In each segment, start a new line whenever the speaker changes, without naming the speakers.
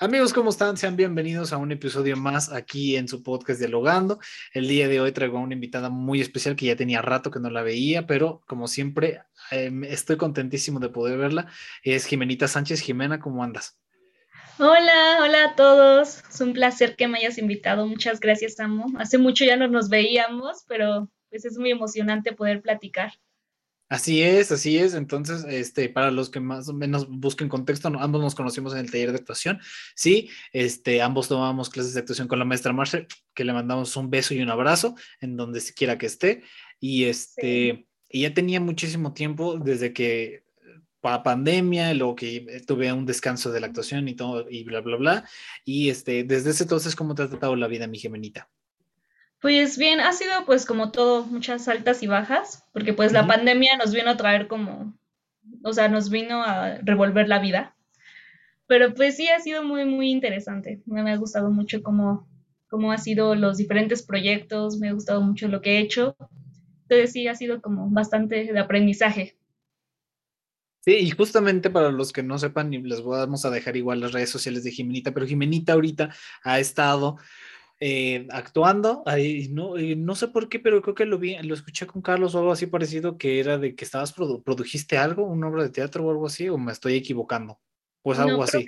Amigos, ¿cómo están? Sean bienvenidos a un episodio más aquí en su podcast Dialogando. El día de hoy traigo a una invitada muy especial que ya tenía rato que no la veía, pero como siempre eh, estoy contentísimo de poder verla. Es Jimenita Sánchez. Jimena, ¿cómo andas?
Hola, hola a todos. Es un placer que me hayas invitado. Muchas gracias, Amo. Hace mucho ya no nos veíamos, pero pues es muy emocionante poder platicar.
Así es, así es. Entonces, este, para los que más o menos busquen contexto, ambos nos conocimos en el taller de actuación. Sí, este, ambos tomamos clases de actuación con la maestra Marcel, que le mandamos un beso y un abrazo en donde quiera que esté. Y este, y ya tenía muchísimo tiempo desde que para pandemia, luego que tuve un descanso de la actuación y todo, y bla, bla, bla. Y este, desde ese entonces, ¿cómo te ha tratado la vida, mi gemenita?
Pues bien, ha sido pues como todo, muchas altas y bajas, porque pues la pandemia nos vino a traer como, o sea, nos vino a revolver la vida. Pero pues sí ha sido muy, muy interesante. Me ha gustado mucho cómo, cómo ha sido los diferentes proyectos, me ha gustado mucho lo que he hecho. Entonces sí ha sido como bastante de aprendizaje.
Sí, y justamente para los que no sepan, les vamos a dejar igual las redes sociales de Jimenita, pero Jimenita ahorita ha estado eh, actuando, ahí, no, no sé por qué, pero creo que lo vi, lo escuché con Carlos o algo así parecido, que era de que estabas, produjiste algo, una obra de teatro o algo así, o me estoy equivocando, pues algo así.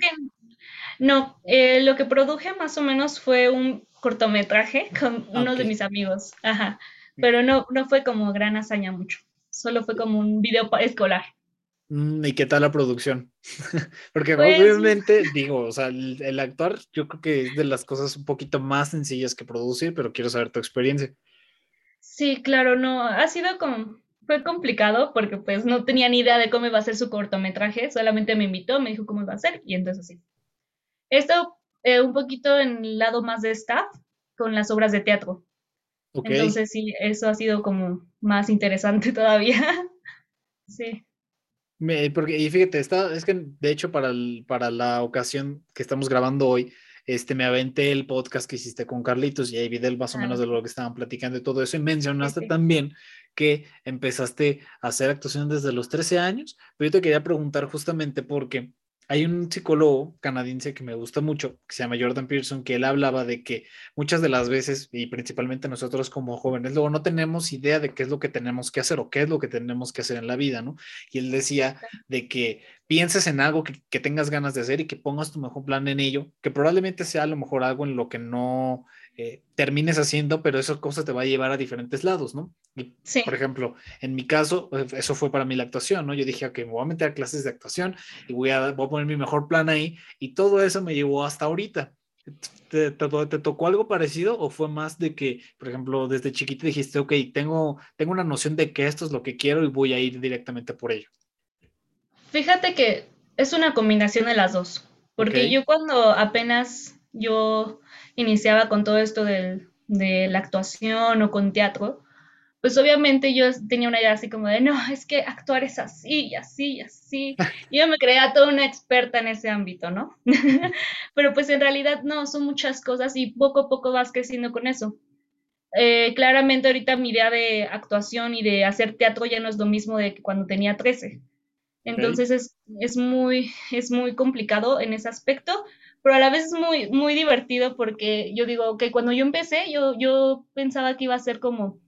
no, eh, lo que produje más o menos fue un cortometraje con uno de mis amigos, ajá, mm. pero no, no fue como gran hazaña mucho, solo fue como un video escolar.
Mm, ¿Y qué tal la producción? Porque pues, obviamente, digo, o sea, el, actuar yo creo que es de las cosas un poquito más sencillas que producir, pero quiero saber tu experiencia.
Sí, claro, no, ha sido como, fue complicado porque pues no tenía ni idea de cómo iba a ser su cortometraje, solamente me invitó, me dijo cómo iba a ser y entonces sí. Esto eh, un poquito en el lado más de staff con las obras de teatro. Entonces sí, eso ha sido como más interesante todavía. sí
porque, y fíjate, está, es que de hecho para, para la ocasión que estamos grabando hoy, este, me aventé el podcast que hiciste con Carlitos y ahí vi del más o menos de lo que estaban platicando y todo eso. Y mencionaste también que empezaste a hacer actuación desde los 13 años, pero yo te quería preguntar justamente porque hay un psicólogo canadiense que me gusta mucho, que se llama Jordan Pearson, que él hablaba de que muchas de las veces, y principalmente nosotros como jóvenes, luego no tenemos idea de qué es lo que tenemos que hacer o qué es lo que tenemos que hacer en la vida, ¿no? Y él decía de que pienses en algo que, que tengas ganas de hacer y que pongas tu mejor plan en ello, que probablemente sea a lo mejor algo en lo que no eh, termines haciendo, pero esa cosa te va a llevar a diferentes lados, ¿no? sí. Por ejemplo, en mi caso, eh, eso fue para mí la actuación, ¿no? Yo dije, ok, me voy a meter a clases de actuación y voy a, voy a poner mi mejor plan ahí y todo eso me llevó hasta ahorita. ¿Te, te, tocó algo parecido o fue más de que, por ejemplo, desde chiquito dijiste, ok, tengo, tengo una noción de que esto es lo que quiero y voy a ir directamente por ello?
Fíjate que es una combinación de las dos, porque yo cuando apenas yo iniciaba con todo esto de, la actuación o con teatro, pues obviamente yo tenía una idea así como de, no, es que actuar es así y así y así. Y yo me creía toda una experta en ese ámbito, ¿no? Pero pues en realidad no, son muchas cosas y poco a poco vas creciendo con eso. Eh, claramente ahorita mi idea de actuación y de hacer teatro ya no es lo mismo de que cuando tenía 13. Entonces es, es, muy, es muy complicado en ese aspecto, pero a la vez es muy, muy divertido porque yo digo que cuando yo empecé, yo, yo pensaba que iba a ser como,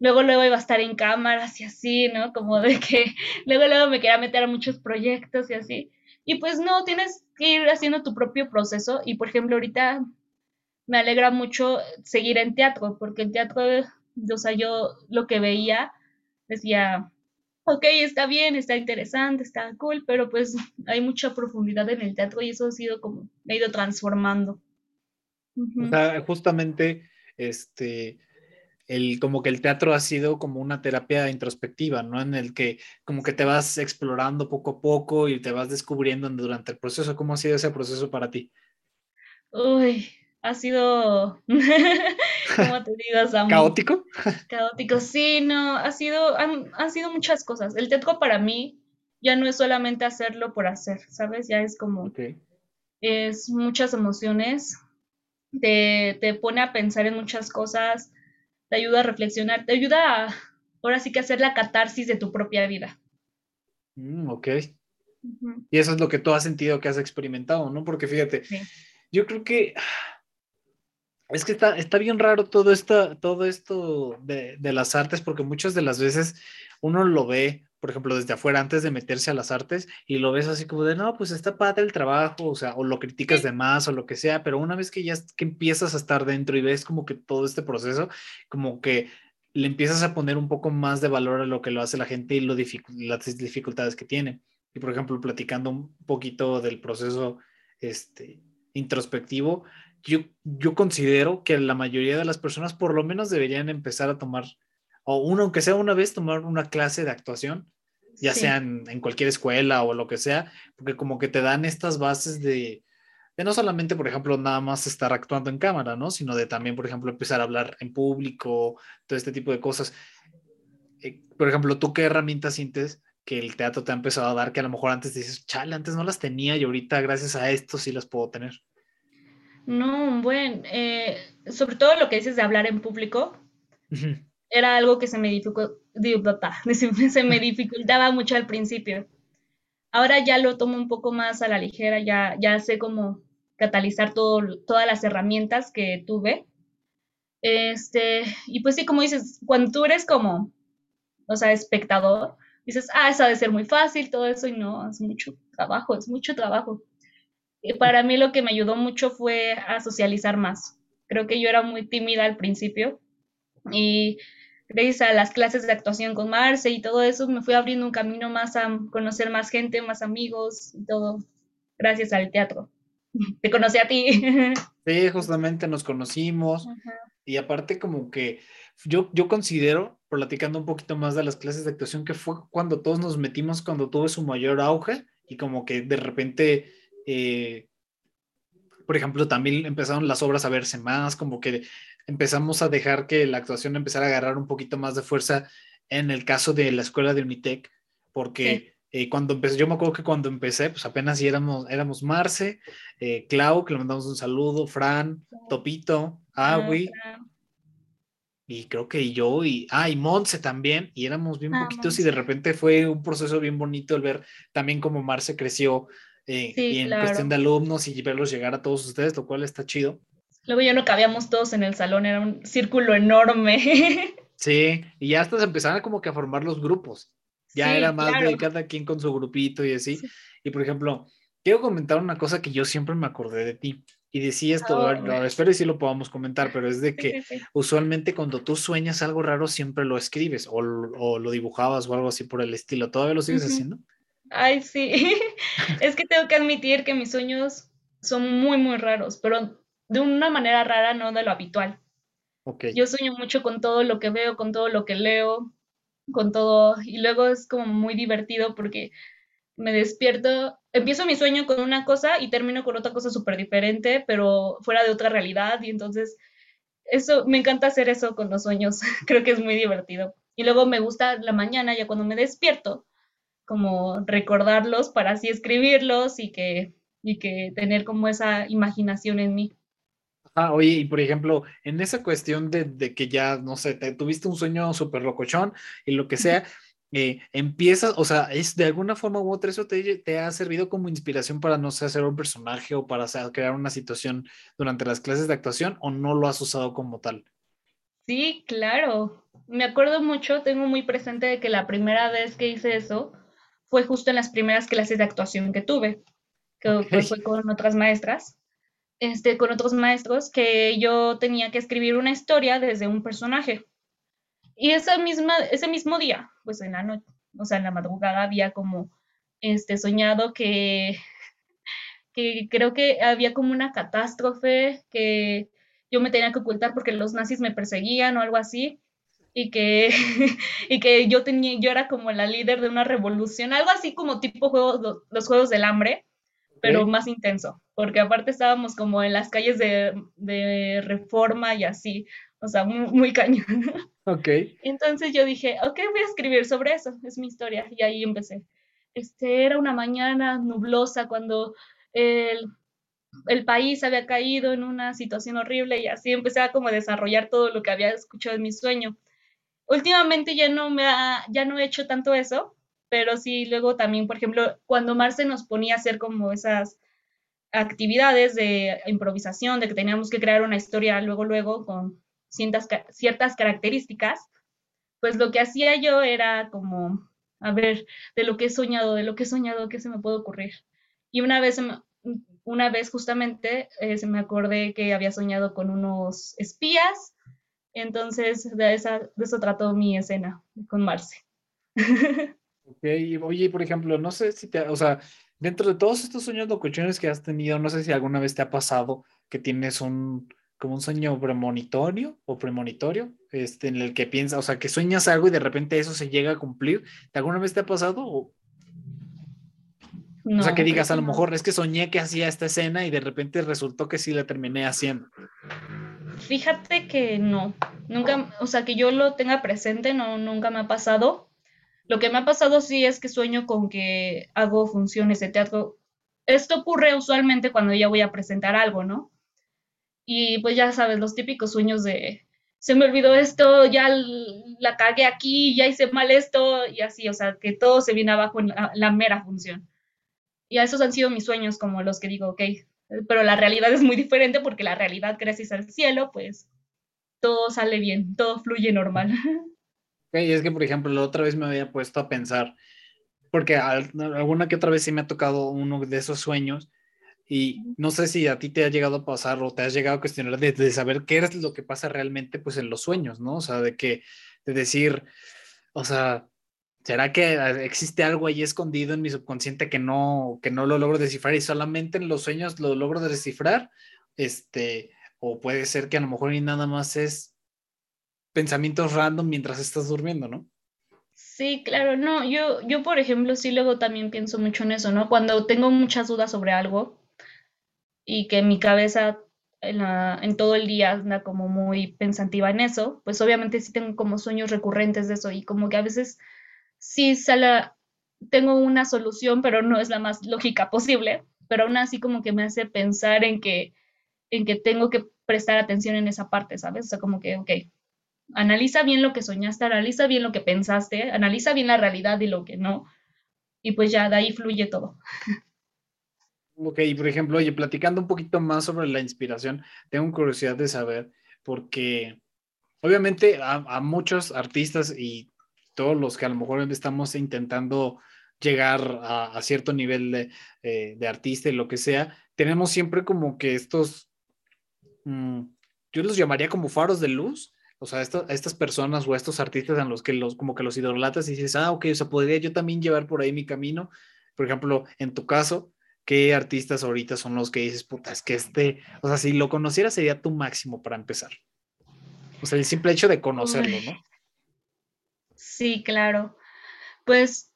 luego, luego iba a estar en cámaras y así, ¿no? Como de que luego, luego me quería meter a muchos proyectos y así. Y pues no, tienes que ir haciendo tu propio proceso y por ejemplo ahorita me alegra mucho seguir en teatro, porque el teatro, o sea, yo lo que veía decía, ok, está bien, está interesante, está cool, pero pues hay mucha profundidad en el teatro y eso ha sido como, me ha ido transformando.
O sea, justamente, este, el, como que el teatro ha sido como una terapia introspectiva, ¿no? En el que como que te vas explorando poco a poco y te vas descubriendo durante el proceso. ¿Cómo ha sido ese proceso para ti?
Uy, ha sido, ¿cómo te digo,
¿Caótico?
Caótico, sí, no, ha sido, han, sido muchas cosas. El teatro para mí ya no es solamente hacerlo por hacer, ¿sabes? Ya es como, es muchas emociones, te, te, pone a pensar en muchas cosas, te ayuda a reflexionar, te ayuda a, ahora sí que hacer la catarsis de tu propia vida.
Mm, ok. Y eso es lo que tú has sentido que has experimentado, ¿no? Porque fíjate, yo creo que es que está, está bien raro todo esto, todo esto de, de, las artes, porque muchas de las veces uno lo ve, por ejemplo, desde afuera antes de meterse a las artes y lo ves así como de, no, pues está padre el trabajo, o sea, o lo criticas de más o lo que sea, pero una vez que ya que empiezas a estar dentro y ves como que todo este proceso, como que le empiezas a poner un poco más de valor a lo que lo hace la gente y lo las dificultades que tiene. Y por ejemplo, platicando un poquito del proceso este, introspectivo, yo, yo considero que la mayoría de las personas por lo menos deberían empezar a tomar, o uno, aunque sea una vez, tomar una clase de actuación, ya sea en, en, cualquier escuela o lo que sea, porque como que te dan estas bases de, de no solamente, por ejemplo, nada más estar actuando en cámara, ¿no? Sino de también, por ejemplo, empezar a hablar en público, todo este tipo de cosas. Eh, por ejemplo, ¿tú qué herramientas sientes que el teatro te ha empezado a dar que a lo mejor antes dices, chale, antes no las tenía y ahorita gracias a esto sí las puedo tener?
No, bueno, eh, sobre todo lo que dices de hablar en público, era algo que se me, se me dificultaba mucho al principio. Ahora ya lo tomo un poco más a la ligera, ya, ya sé cómo catalizar todo, todas las herramientas que tuve. Este, y pues sí, como dices, cuando tú eres como, o sea, espectador, dices, ah, eso ha de ser muy fácil, todo eso, y no, es mucho trabajo, es mucho trabajo. Y para mí lo que me ayudó mucho fue a socializar más. Creo que yo era muy tímida al principio y gracias a las clases de actuación con Marce y todo eso, me fui abriendo un camino más a conocer más gente, más amigos y todo, gracias al teatro. Te conocí a ti.
Sí, justamente nos conocimos. Y aparte como que yo, yo considero, platicando un poquito más de las clases de actuación, que fue cuando todos nos metimos, cuando tuvo su mayor auge y como que de repente, eh, por ejemplo, también empezaron las obras a verse más, como que empezamos a dejar que la actuación empezara a agarrar un poquito más de fuerza en el caso de la escuela de Unitec, porque... Eh, cuando empecé, yo me acuerdo que cuando empecé, pues apenas éramos, éramos Marce, eh, Clau, que le mandamos un saludo, Fran, Topito, ah, Agui, y creo que yo, y, ah, y Monse también, y éramos bien ah, poquitos y de repente fue un proceso bien bonito el ver también cómo Marce creció eh, y en cuestión de alumnos y verlos llegar a todos ustedes, lo cual está chido.
Luego ya no cabíamos todos en el salón, era un círculo enorme.
Sí, y ya hasta se empezaron como que a formar los grupos. Ya era más de cada quien con su grupito y así. Y por ejemplo, quiero comentar una cosa que yo siempre me acordé de ti. Y decía esto, oh, espero y si lo podamos comentar, pero es de que usualmente cuando tú sueñas algo raro siempre lo escribes o, lo dibujabas o algo así por el estilo. ¿Todavía lo sigues haciendo?
Ay, sí. es que tengo que admitir que mis sueños son muy, muy raros, pero de una manera rara, no de lo habitual. Okay. Yo sueño mucho con todo lo que veo, con todo lo que leo, con todo, y luego es como muy divertido porque me despierto, empiezo mi sueño con una cosa y termino con otra cosa súper diferente, pero fuera de otra realidad, y entonces eso, me encanta hacer eso con los sueños, creo que es muy divertido. Y luego me gusta la mañana, ya cuando me despierto, como recordarlos para así escribirlos y que, y que tener como esa imaginación en mí.
Ah, oye, y por ejemplo, en esa cuestión de, que ya, no sé, te, tuviste un sueño súper locochón y lo que sea, eh, empiezas, o sea, es de alguna forma u otra, eso te, ha servido como inspiración para, no sé, hacer un personaje o para crear una situación durante las clases de actuación o no lo has usado como tal?
Sí, claro. Me acuerdo mucho, tengo muy presente de que la primera vez que hice eso fue justo en las primeras clases de actuación que tuve, que fue con otras maestras este, con otros maestros que yo tenía que escribir una historia desde un personaje. Y esa misma, ese mismo día, pues en la noche, o sea, en la madrugada había como este, soñado que, que creo que había como una catástrofe que yo me tenía que ocultar porque los nazis me perseguían o algo así y que, y que yo, tenía, yo era como la líder de una revolución, algo así como tipo juegos, los Juegos del Hambre, pero más intenso, porque aparte estábamos como en las calles de, de reforma y así, o sea, muy, muy cañón.
Ok.
Entonces yo dije, ok, voy a escribir sobre eso, es mi historia, y ahí empecé. Este, era una mañana nublosa cuando el, el país había caído en una situación horrible y así empecé a como desarrollar todo lo que había escuchado en mi sueño. Últimamente ya no me ya no he hecho tanto eso, pero sí, luego también, por ejemplo, cuando Marce nos ponía a hacer como esas actividades de improvisación, de que teníamos que crear una historia luego, luego, con ciertas, ciertas características, pues lo que hacía yo era como, a ver, de lo que he soñado, de lo que he soñado, ¿qué se me puede ocurrir? Y una vez, una vez justamente eh, se me acordé que había soñado con unos espías, entonces de, esa, de eso trató mi escena con Marce.
Ok, oye, por ejemplo, no sé si te, o sea, dentro de todos estos sueños locuchones que has tenido, no sé si alguna vez te ha pasado que tienes un, como un sueño premonitorio o premonitorio, este, en el que piensas, o sea, que sueñas algo y de repente eso se llega a cumplir. ¿Alguna vez te ha pasado? O, o sea, que digas, a lo mejor es que soñé que hacía esta escena y de repente resultó que sí la terminé haciendo.
Fíjate que no, nunca, o sea, que yo lo tenga presente, no, nunca me ha pasado. Lo que me ha pasado sí es que sueño con que hago funciones de teatro. Esto ocurre usualmente cuando ya voy a presentar algo, ¿no? Y pues ya sabes, los típicos sueños de, se me olvidó esto, ya la cagué aquí, ya hice mal esto, y así, o sea, que todo se viene abajo en la, mera función. Y a esos han sido mis sueños, como los que digo, ok, pero la realidad es muy diferente porque la realidad, gracias al cielo, pues todo sale bien, todo fluye normal.
Okay, es que, por ejemplo, la otra vez me había puesto a pensar, porque alguna que otra vez sí me ha tocado uno de esos sueños y no sé si a ti te ha llegado a pasar o te has llegado a cuestionar de, saber qué es lo que pasa realmente pues en los sueños, ¿no? O sea, de que, de decir, o sea, ¿será que existe algo ahí escondido en mi subconsciente que no, que no lo logro descifrar y solamente en los sueños lo logro descifrar? Este, o puede ser que a lo mejor ni nada más es pensamientos random mientras estás durmiendo, ¿no?
Sí, claro, no, yo, yo por ejemplo sí luego también pienso mucho en eso, ¿no? Cuando tengo muchas dudas sobre algo, y que mi cabeza en, todo el día anda como muy pensativa en eso, pues obviamente sí tengo como sueños recurrentes de eso y como que a veces sí sale, tengo una solución, pero no es la más lógica posible, pero aún así como que me hace pensar en que, en que tengo que prestar atención en esa parte, ¿sabes? O sea, como que, ok, analiza bien lo que soñaste, analiza bien lo que pensaste, analiza bien la realidad y lo que no, y pues ya de ahí fluye todo.
Ok, por ejemplo, oye, platicando un poquito más sobre la inspiración, tengo curiosidad de saber, porque obviamente a, muchos artistas y todos los que a lo mejor estamos intentando llegar a, cierto nivel eh, de, artista y lo que sea, tenemos siempre como que estos, mm, yo los llamaría como faros de luz, o sea, estas personas o estos artistas en los que los, como que los idolatas y dices, ah, ok, o sea, podría yo también llevar por ahí mi camino. Por ejemplo, en tu caso, ¿qué artistas ahorita son los que dices, puta, es que este, o sea, si lo conociera sería tu máximo para empezar? O sea, el simple hecho de conocerlo, ¿no?
Sí, claro. Pues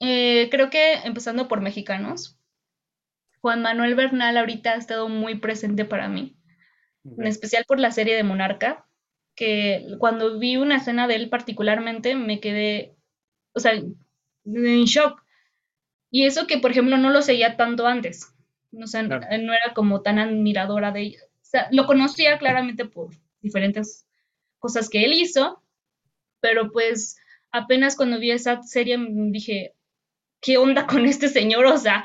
eh, creo que empezando por mexicanos, Juan Manuel Bernal ahorita ha estado muy presente para mí, en especial por la serie de Monarca, que cuando vi una escena de él particularmente me quedé, o sea, en shock, y eso que, por ejemplo, no lo seguía tanto antes. O sea, no era como tan admiradora de ella. O sea, lo conocía claramente por diferentes cosas que él hizo, pero pues apenas cuando vi esa serie dije, ¿qué onda con este señor? O sea,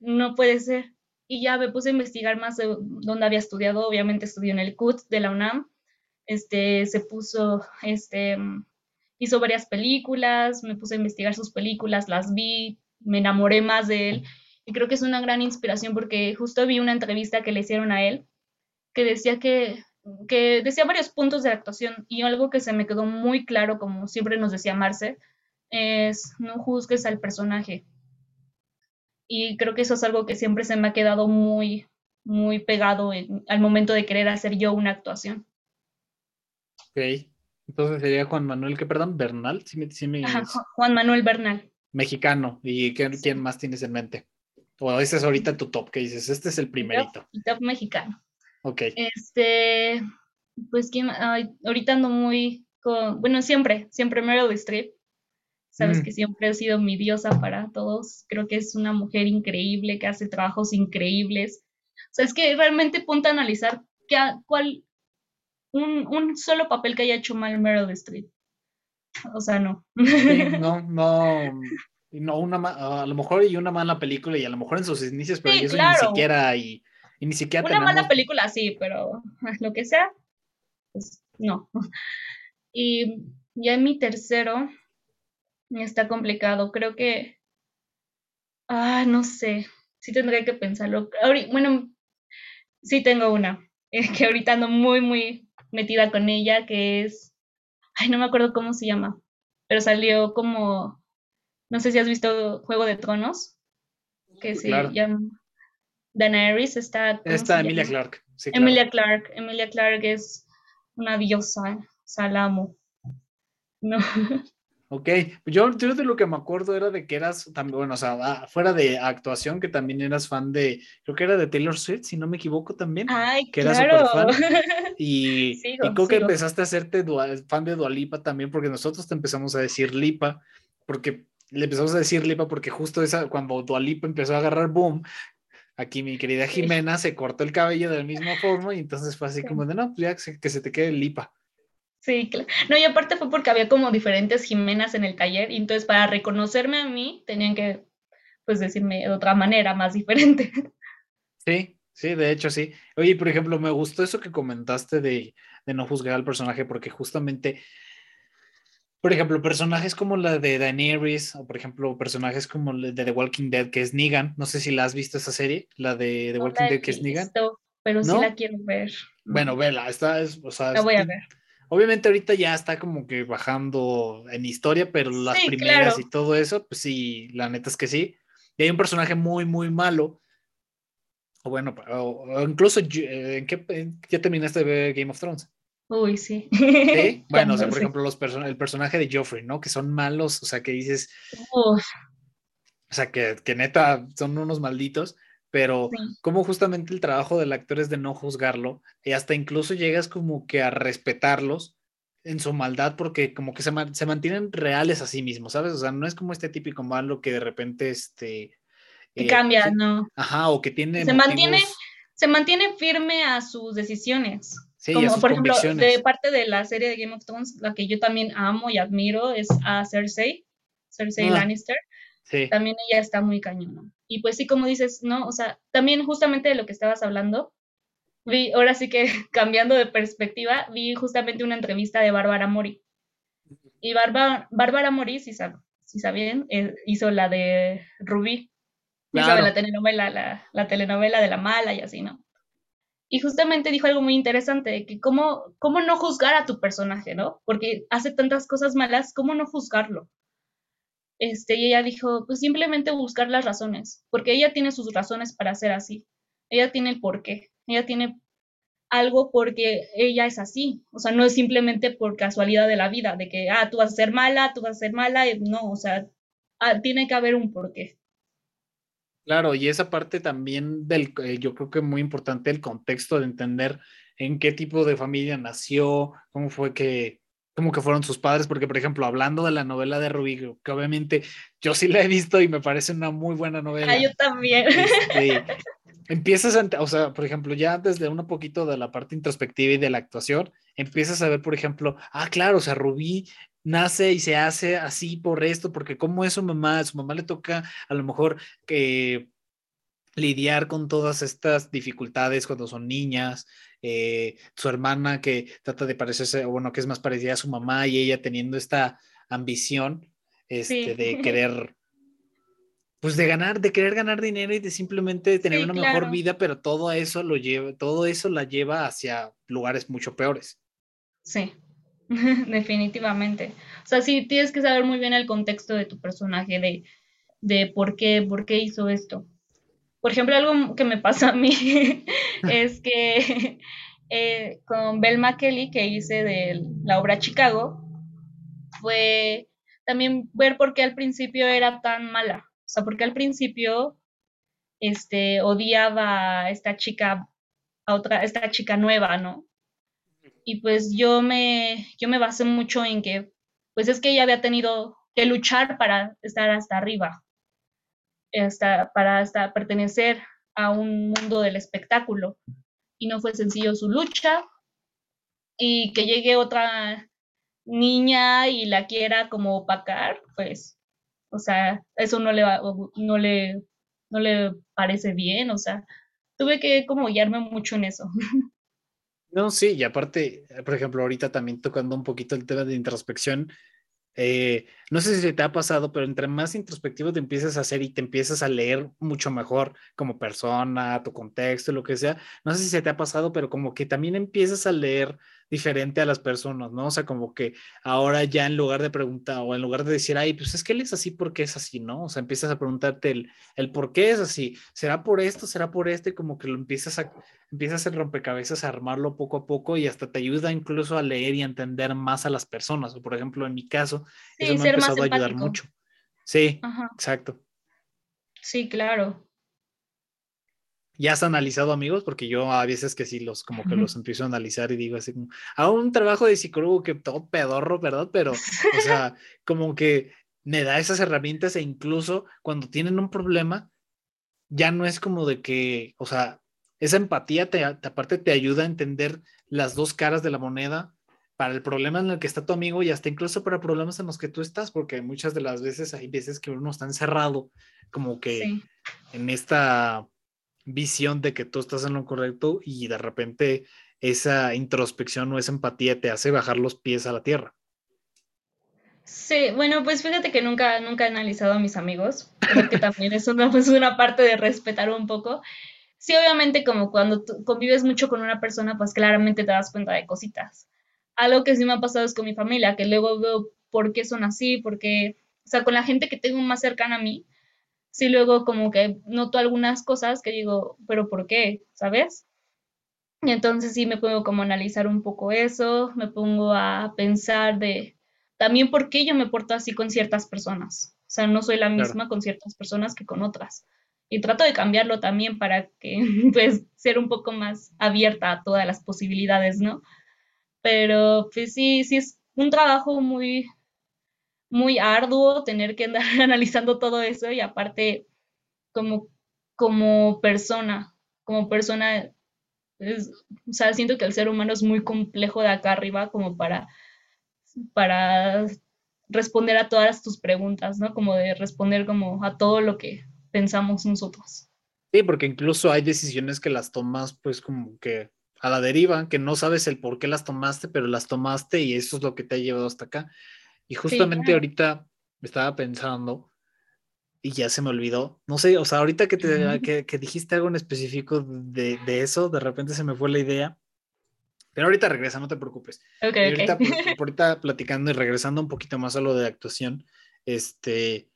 no puede ser. Y ya me puse a investigar más de dónde había estudiado. Obviamente estudió en el CUT de la UNAM. Este, se puso, este, hizo varias películas, me puse a investigar sus películas, las vi, me enamoré más de él y creo que es una gran inspiración porque justo vi una entrevista que le hicieron a él que decía que, que decía varios puntos de actuación y algo que se me quedó muy claro, como siempre nos decía Marce, es no juzgues al personaje. Y creo que eso es algo que siempre se me ha quedado muy, muy pegado al momento de querer hacer yo una actuación.
Ok, entonces sería Juan Manuel, ¿qué perdón? Bernal, ¿Sí me,
Juan Manuel Bernal
mexicano. ¿Y quién, más tienes en mente? O ese es ahorita tu top, que dices, este es el primerito.
El top, mexicano.
Ok.
Este, pues ¿quién? ahorita ando muy con, bueno, siempre, siempre Meryl Streep. Sabes mm. que siempre ha sido mi diosa para todos. Creo que es una mujer increíble, que hace trabajos increíbles. O sea, es que realmente ponte a analizar qué, cuál, un, un solo papel que haya hecho mal Meryl Streep o sea, no.
no, no, no una a lo mejor y una mala película y a lo mejor en sus inicios, pero eso ni siquiera y, ni siquiera
una mala película sí, pero lo que sea, pues no. Y ya en mi tercero está complicado, creo que, ah, no sé, sí tendría que pensarlo. Bueno, sí tengo una, que ahorita ando muy, muy metida con ella, que es, ay, no me acuerdo cómo se llama, pero salió como, no sé si has visto Juego de Tronos, que se llama Daenerys, está...
Está Emilia Clark.
Emilia Clark, Emilia Clark es una diosa, salamo. No.
Ok, yo, yo de lo que me acuerdo era de que eras también, bueno, o sea, ah, fuera de actuación, que también eras fan de, creo que era de Taylor Swift, si no me equivoco también.
Ay,
que
claro.
era súper fan. Y, y creo que empezaste a hacerte fan de Dualipa también, porque nosotros te empezamos a decir Lipa, porque le empezamos a decir Lipa, porque justo esa, cuando Dualipa empezó a agarrar boom, aquí mi querida Jimena se cortó el cabello de la misma forma y entonces fue así como de, no, pues ya que se, que se te quede Lipa.
Sí, claro. No, y aparte fue porque había como diferentes Jimenas en el taller, y entonces para reconocerme a mí tenían que, pues, decirme de otra manera, más diferente.
Sí, sí, de hecho sí. Oye, por ejemplo, me gustó eso que comentaste de, de no juzgar al personaje, porque justamente, por ejemplo, personajes como la de Daenerys, o por ejemplo, personajes como la de The Walking Dead, que es Negan, no sé si la has visto esa serie, la de The Walking Dead, que es Negan.
Pero sí la quiero ver.
Bueno, vela, esta es, o sea,
la voy a ver
Obviamente ahorita ya está como que bajando en historia, pero las primeras y todo eso, pues sí, la neta es que sí. Y hay un personaje muy, muy malo. O bueno, o, incluso, eh, ¿en qué ya terminaste de ver Game of Thrones?
Uy, sí.
¿Sí? Bueno, o sea, por ejemplo, los el personaje de Joffrey, ¿no? Que son malos, o sea, que dices. O sea, que, que neta son unos malditos pero como justamente el trabajo del actor es de no juzgarlo y hasta incluso llegas como que a respetarlos en su maldad porque como que se, se mantienen reales a sí mismos, ¿sabes? O sea, no es como este típico malo que de repente este...
Que eh, cambia, ¿no?
Ajá, o que tiene...
Se mantiene, se mantiene firme a sus decisiones. Sí, como por ejemplo, de parte de la serie de Game of Thrones, la que yo también amo y admiro es a Cersei, Cersei ah. Lannister. Sí. También ella está muy cañona. Y pues sí, como dices, ¿no? O sea, también justamente de lo que estabas hablando, vi, ahora sí que cambiando de perspectiva, vi justamente una entrevista de Bárbara Mori. Y Bárbara, Mori, si, si sabían, eh, hizo la de Rubí. Hizo la telenovela, la, la, telenovela de la mala y así, ¿no? Y justamente dijo algo muy interesante, que cómo, cómo no juzgar a tu personaje, ¿no? Porque hace tantas cosas malas, ¿cómo no juzgarlo? este, y ella dijo, pues simplemente buscar las razones, porque ella tiene sus razones para ser así, ella tiene el porqué, ella tiene algo porque ella es así, o sea, no es simplemente por casualidad de la vida, de que, ah, tú vas a ser mala, tú vas a ser mala, no, o sea, ah, tiene que haber un porqué.
Claro, y esa parte también del, eh, yo creo que muy importante el contexto de entender en qué tipo de familia nació, cómo fue que, como que fueron sus padres, porque por ejemplo, hablando de la novela de Rubí, que obviamente yo sí la he visto y me parece una muy buena novela.
Ah, yo también.
Este, empiezas, a, o sea, por ejemplo, ya desde un poquito de la parte introspectiva y de la actuación, empiezas a ver, por ejemplo, ah, claro, o sea, Rubí nace y se hace así por esto, porque como es su mamá, a su mamá le toca a lo mejor que lidiar con todas estas dificultades cuando son niñas, eh, su hermana que trata de parecerse, bueno, que es más parecida a su mamá y ella teniendo esta ambición este, de querer, pues de ganar, de querer ganar dinero y de simplemente tener una mejor vida, pero todo eso lo lleva, todo eso la lleva hacia lugares mucho peores.
Sí, definitivamente. O sea, sí, tienes que saber muy bien el contexto de tu personaje, de, de por qué, por qué hizo esto. Por ejemplo, algo que me pasa a mí es que eh, con Belma Kelly, que hice de la obra Chicago, fue también ver por qué al principio era tan mala. O sea, porque al principio este, odiaba a esta chica, a otra, esta chica nueva, ¿no? Y pues yo me, yo me basé mucho en que, pues es que ella había tenido que luchar para estar hasta arriba para hasta pertenecer a un mundo del espectáculo. Y no fue sencillo su lucha. Y que llegue otra niña y la quiera como opacar, pues, o sea, eso no le va, no le, no le parece bien, o sea, tuve que como guiarme mucho en eso.
No, sí, y aparte, por ejemplo, ahorita también tocando un poquito el tema de introspección, eh, no sé si te ha pasado, pero entre más introspectivo te empiezas a hacer y te empiezas a leer mucho mejor como persona, tu contexto, lo que sea, no sé si se te ha pasado, pero como que también empiezas a leer diferente a las personas, ¿no? O sea, como que ahora ya en lugar de preguntar o en lugar de decir, ay, pues es que él es así porque es así, ¿no? O sea, empiezas a preguntarte el, el por qué es así, ¿será por esto? ¿Será por este? Como que lo empiezas a, empiezas a rompecabezas, a armarlo poco a poco y hasta te ayuda incluso a leer y a entender más a las personas. O por ejemplo, en mi caso, eso me ha empezado a ayudar mucho. Sí, exacto.
Sí, claro.
¿Ya has analizado amigos? Porque yo a veces que sí los como que los empiezo a analizar y digo así como, hago un trabajo de psicólogo que todo pedorro, ¿verdad? Pero, o sea, como que me da esas herramientas e incluso cuando tienen un problema, ya no es como de que, o sea, esa empatía te, aparte te ayuda a entender las dos caras de la moneda para el problema en el que está tu amigo y hasta incluso para problemas en los que tú estás, porque muchas de las veces hay veces que uno está encerrado como que en esta visión de que tú estás en lo correcto y de repente esa introspección o esa empatía te hace bajar los pies a la tierra.
Sí, bueno, pues fíjate que nunca, nunca he analizado a mis amigos, creo que también es una, pues una parte de respetar un poco. Sí, obviamente como cuando convives mucho con una persona, pues claramente te das cuenta de cositas. Algo que sí me ha pasado es con mi familia, que luego veo por qué son así, porque, o sea, con la gente que tengo más cercana a mí, sí luego como que noto algunas cosas que digo, pero ¿por qué? ¿Sabes? Y entonces sí me pongo como a analizar un poco eso, me pongo a pensar de también por qué yo me porto así con ciertas personas. O sea, no soy la misma con ciertas personas que con otras. Y trato de cambiarlo también para que, pues, ser un poco más abierta a todas las posibilidades, ¿no? Pero, pues sí, sí es un trabajo muy, muy arduo tener que andar analizando todo eso y aparte como, como persona, como persona, o sea, siento que el ser humano es muy complejo de acá arriba como para, para responder a todas tus preguntas, ¿no? Como de responder como a todo lo que pensamos nosotros.
Sí, porque incluso hay decisiones que las tomas pues como que a la deriva, que no sabes el por qué las tomaste, pero las tomaste y eso es lo que te ha llevado hasta acá. Y justamente ahorita estaba pensando y ya se me olvidó. No sé, o sea, ahorita que, te, que, dijiste algo en específico de, de, eso, de repente se me fue la idea. Pero ahorita regresa, no te preocupes.
Okay,
ahorita, ahorita platicando y regresando un poquito más a lo de actuación, este,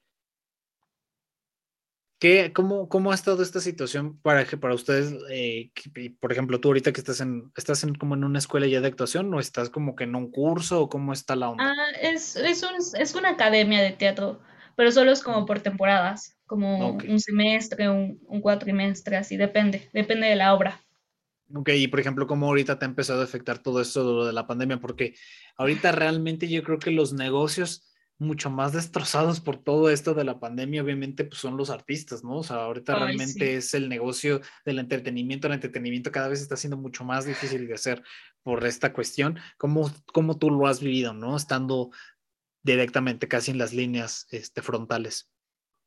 ¿Qué, cómo, ¿Cómo ha estado esta situación para, para ustedes? Eh, por ejemplo, tú ahorita que estás en, ¿estás en, como en una escuela ya de actuación o estás como que en un curso o cómo está la onda?
Ah, es, es, un, es una academia de teatro, pero solo es como por temporadas, como un semestre, un, un, cuatrimestre, así depende, depende de la obra.
Ok, y por ejemplo, ¿cómo ahorita te ha empezado a afectar todo esto de la pandemia? Porque ahorita realmente yo creo que los negocios mucho más destrozados por todo esto de la pandemia, obviamente, pues son los artistas, ¿no? O sea, ahorita realmente es el negocio del entretenimiento. El entretenimiento cada vez está siendo mucho más difícil de hacer por esta cuestión. ¿Cómo, cómo tú lo has vivido, ¿no? Estando directamente casi en las líneas este, frontales.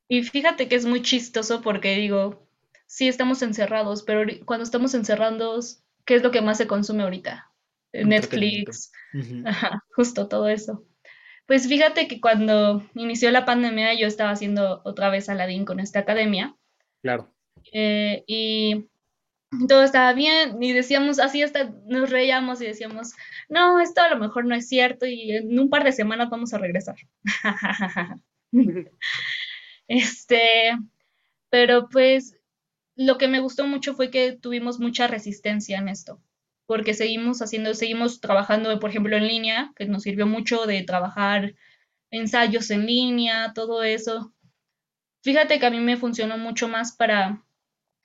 Y fíjate que es muy chistoso porque digo, sí estamos encerrados, pero cuando estamos encerrados, ¿qué es lo que más se consume ahorita? Netflix, justo todo eso. Pues fíjate que cuando inició la pandemia yo estaba haciendo otra vez Aladdin con esta academia.
Claro.
Eh, y todo estaba bien y decíamos así hasta nos reíamos y decíamos, no, esto a lo mejor no es cierto y en un par de semanas vamos a regresar. este, pero pues lo que me gustó mucho fue que tuvimos mucha resistencia en esto porque seguimos haciendo, seguimos trabajando, por ejemplo, en línea, que nos sirvió mucho de trabajar ensayos en línea, todo eso. Fíjate que a mí me funcionó mucho más para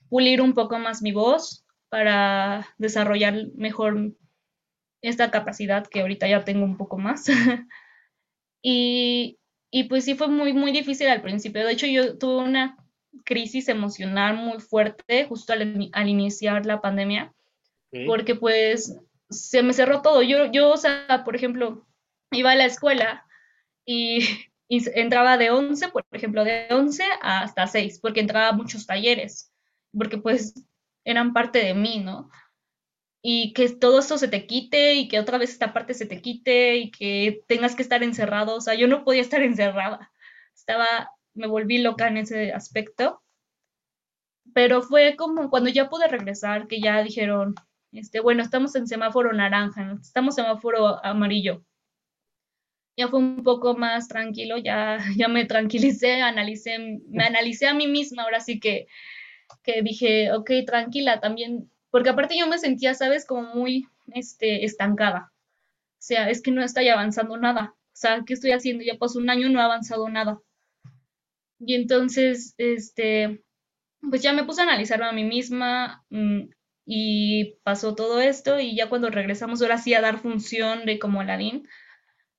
pulir un poco más mi voz, para desarrollar mejor esta capacidad que ahorita ya tengo un poco más. y, y pues sí fue muy, muy difícil al principio. De hecho, yo tuve una crisis emocional muy fuerte justo al, al iniciar la pandemia porque pues se me cerró todo. Yo, yo, o sea, por ejemplo, iba a la escuela y, y entraba de 11, por ejemplo, de 11 hasta 6, porque entraba a muchos talleres, porque pues eran parte de mí, ¿no? Y que todo esto se te quite y que otra vez esta parte se te quite y que tengas que estar encerrado, o sea, yo no podía estar encerrada, estaba, me volví loca en ese aspecto, pero fue como cuando ya pude regresar, que ya dijeron, este, bueno, estamos en semáforo naranja, estamos en semáforo amarillo. Ya fue un poco más tranquilo, ya, ya me tranquilicé, analicé, me analicé a mí misma, ahora sí que, que dije, ok, tranquila también, porque aparte yo me sentía, sabes, como muy este, estancada. O sea, es que no estoy avanzando nada. O sea, ¿qué estoy haciendo? Ya pasó un año, no ha avanzado nada. Y entonces, este, pues ya me puse a analizarme a mí misma mm, y pasó todo esto y ya cuando regresamos ahora sí a dar función de como Aladín,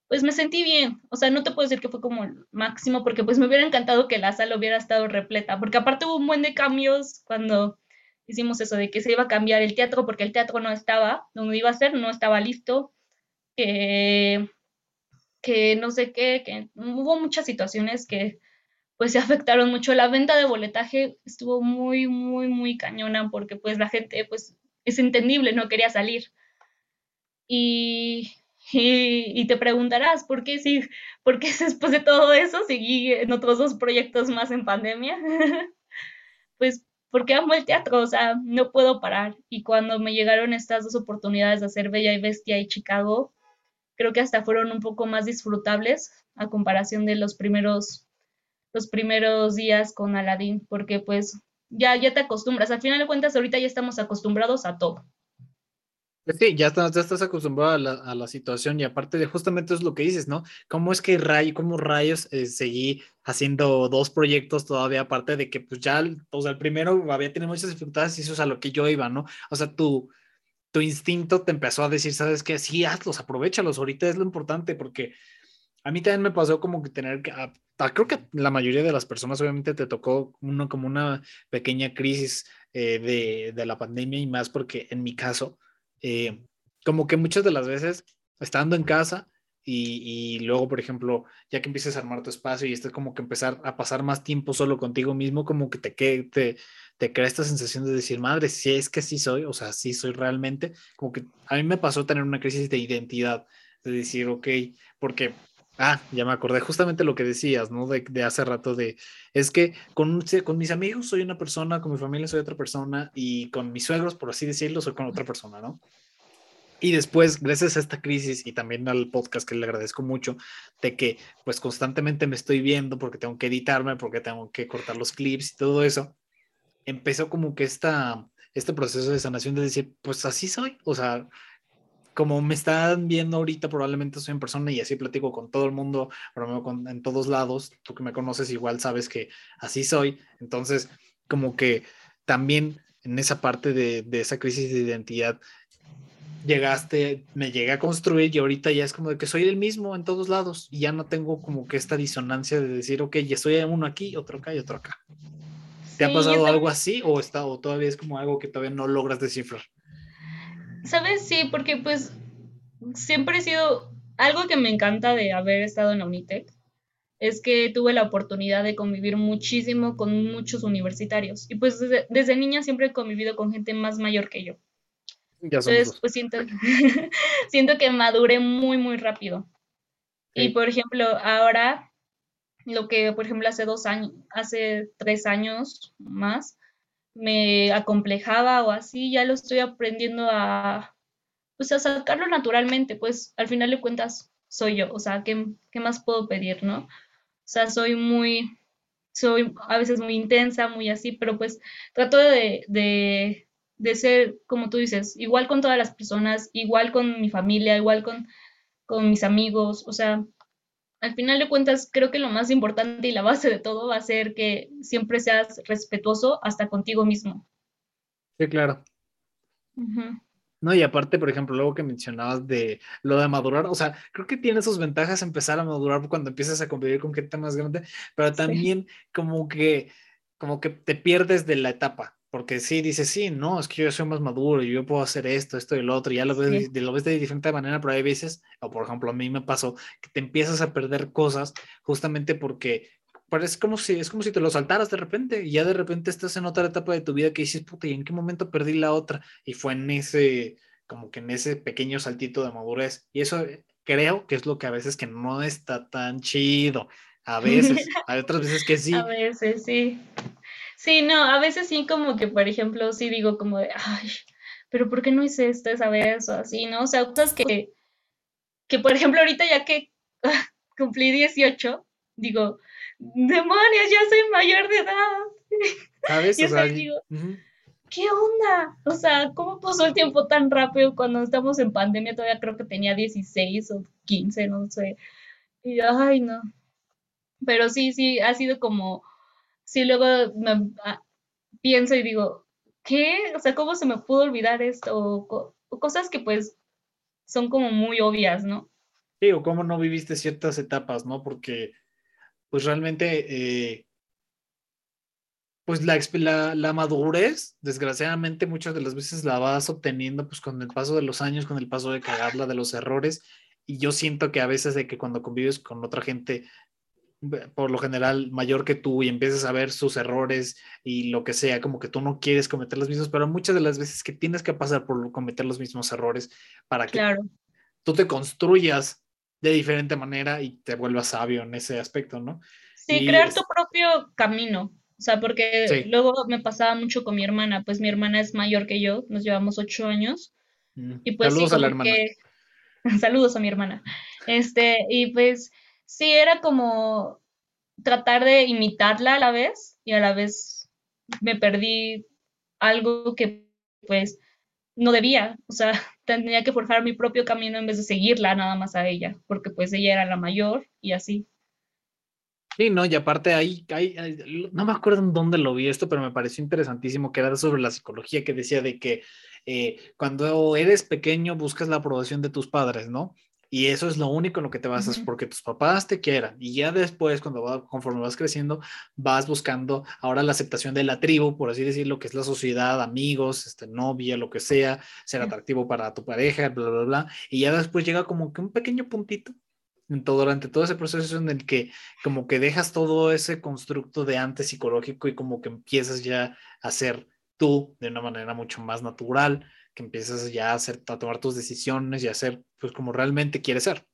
pues me sentí bien. O sea, no te puedo decir que fue como el máximo porque pues me hubiera encantado que la sala hubiera estado repleta, porque aparte hubo un buen de cambios cuando hicimos eso de que se iba a cambiar el teatro porque el teatro no estaba, donde iba a ser, no estaba listo, que, que no sé qué, que hubo muchas situaciones que pues se afectaron mucho. La venta de boletaje estuvo muy, muy, muy cañona porque pues la gente, pues es entendible, no quería salir. Y, y, te preguntarás, ¿por qué, si, ¿por qué después de todo eso seguí en otros dos proyectos más en pandemia? pues porque amo el teatro, o sea, no puedo parar. Y cuando me llegaron estas dos oportunidades de hacer Bella y Bestia y Chicago, creo que hasta fueron un poco más disfrutables a comparación de los primeros los primeros días con Aladdin, porque pues ya, ya te acostumbras. Al final de cuentas, ahorita ya estamos acostumbrados a todo.
Sí, ya estás, ya estás acostumbrado a la, a la, situación y aparte de justamente es lo que dices, ¿no? ¿Cómo es que ray, cómo rayos eh, seguí haciendo dos proyectos todavía aparte de que pues ya, o sea, el primero había tenido muchas dificultades y eso es a lo que yo iba, ¿no? O sea, tu, tu instinto te empezó a decir, ¿sabes qué? Sí, hazlos, aprovechalos, ahorita es lo importante porque a mí también me pasó como que tener que, ah, ah, creo que la mayoría de las personas obviamente te tocó uno, como una pequeña crisis eh, de, de, la pandemia y más porque en mi caso, eh, como que muchas de las veces, estando en casa y, y, luego, por ejemplo, ya que empieces a armar tu espacio y estás como que empezar a pasar más tiempo solo contigo mismo, como que te, te, te crea esta sensación de decir, madre, si es que sí soy, o sea, sí soy realmente, como que a mí me pasó tener una crisis de identidad, de decir, ok, porque Ah, ya me acordé justamente lo que decías, ¿no? De, de, hace rato de, es que con, con mis amigos soy una persona, con mi familia soy otra persona y con mis suegros, por así decirlo, soy con otra persona, ¿no? Y después, gracias a esta crisis y también al podcast que le agradezco mucho, de que pues constantemente me estoy viendo porque tengo que editarme, porque tengo que cortar los clips y todo eso, empezó como que esta, este proceso de sanación de decir, pues así soy, o sea, como me están viendo ahorita, probablemente soy en persona y así platico con todo el mundo, con, en todos lados. Tú que me conoces igual sabes que así soy. Entonces, como que también en esa parte de, de esa crisis de identidad, llegaste, me llegué a construir y ahorita ya es como de que soy el mismo en todos lados y ya no tengo como que esta disonancia de decir, ok, ya estoy uno aquí, otro acá y otro acá. ¿Te ha pasado algo así o, está, o todavía es como algo que todavía no logras descifrar?
¿Sabes? Sí, porque pues siempre he sido algo que me encanta de haber estado en la Unitec es que tuve la oportunidad de convivir muchísimo con muchos universitarios y pues desde, niña siempre he convivido con gente más mayor que yo. Ya Entonces, pues siento, siento que maduré muy, muy rápido. Y por ejemplo, ahora, lo que por ejemplo hace dos años, hace tres años más, me acomplejaba o así, ya lo estoy aprendiendo a, pues a sacarlo naturalmente, pues al final de cuentas soy yo, o sea, ¿qué, qué más puedo pedir, no? O sea, soy muy, soy a veces muy intensa, muy así, pero pues trato de, de, de, ser, como tú dices, igual con todas las personas, igual con mi familia, igual con, con mis amigos, o sea, al final de cuentas, creo que lo más importante y la base de todo va a ser que siempre seas respetuoso hasta contigo mismo.
Sí, claro. No, y aparte, por ejemplo, luego que mencionabas de lo de madurar, o sea, creo que tiene sus ventajas empezar a madurar cuando empiezas a convivir con gente más grande, pero también como que como que te pierdes de la etapa, porque sí, dices, sí, no, es que yo soy más maduro yo puedo hacer esto, esto y lo otro, y ya lo ves, lo ves de diferente manera, pero hay veces, o por ejemplo, a mí me pasó que te empiezas a perder cosas justamente porque parece como si, es como si te lo saltaras de repente y ya de repente estás en otra etapa de tu vida que dices, puta, ¿y en qué momento perdí la otra? Y fue en ese, como que en ese pequeño saltito de madurez. Y eso eh, creo que es lo que a veces que no está tan chido. A veces, hay otras veces que sí.
A veces, sí. Sí, no, a veces sí como que, por ejemplo, sí digo como de, ay, pero ¿por qué no hice esto esa vez o así, no? O sea, cosas que, que por ejemplo, ahorita ya que cumplí 18, digo, demonios, ya soy mayor de edad. ¿Sabes? y o sea, digo, ¿qué onda? O sea, ¿cómo pasó el tiempo tan rápido cuando estamos en pandemia? Todavía creo que tenía 16 o 15, no sé. Y ay, no. Pero sí, sí, ha sido como sí luego me, ah, pienso y digo, ¿qué? O sea, ¿cómo se me pudo olvidar esto? O, cosas que pues son como muy obvias, ¿no?
Sí, o cómo no viviste ciertas etapas, ¿no? Porque pues realmente, eh, pues la, la, la, madurez, desgraciadamente muchas de las veces la vas obteniendo pues con el paso de los años, con el paso de cagarla, de los errores. Y yo siento que a veces de que cuando convives con otra gente por lo general mayor que tú y empiezas a ver sus errores y lo que sea, como que tú no quieres cometer los mismos, pero muchas de las veces que tienes que pasar por cometer los mismos errores para que tú te construyas de diferente manera y te vuelvas sabio en ese aspecto, ¿no?
Sí, crear tu propio camino. O sea, porque luego me pasaba mucho con mi hermana, pues mi hermana es mayor que yo, nos llevamos ocho años. Mm, y pues Saludos a la hermana. Saludos a mi hermana. Este, y pues sí era como tratar de imitarla a la vez y a la vez me perdí algo que pues no debía, o sea, tenía que forjar mi propio camino en vez de seguirla nada más a ella, porque pues ella era la mayor y así.
Sí, no, y aparte ahí, no me acuerdo en dónde lo vi esto, pero me pareció interesantísimo que era sobre la psicología que decía de que eh, cuando eres pequeño buscas la aprobación de tus padres, ¿no? Y eso es lo único en lo que te basas, porque tus papás te quieran. Y ya después, cuando va, conforme vas creciendo, vas buscando ahora la aceptación de la tribu, por así decirlo, que es la sociedad, amigos, este, novia, lo que sea, ser atractivo para tu pareja, bla, bla, bla. Y ya después llega como que un pequeño puntito todo, durante todo ese proceso en el que como que dejas todo ese constructo de antes psicológico y como que empiezas ya a ser tú de una manera mucho más natural que empiezas ya a, hacer, a tomar tus decisiones y a hacer pues como realmente quieres ser.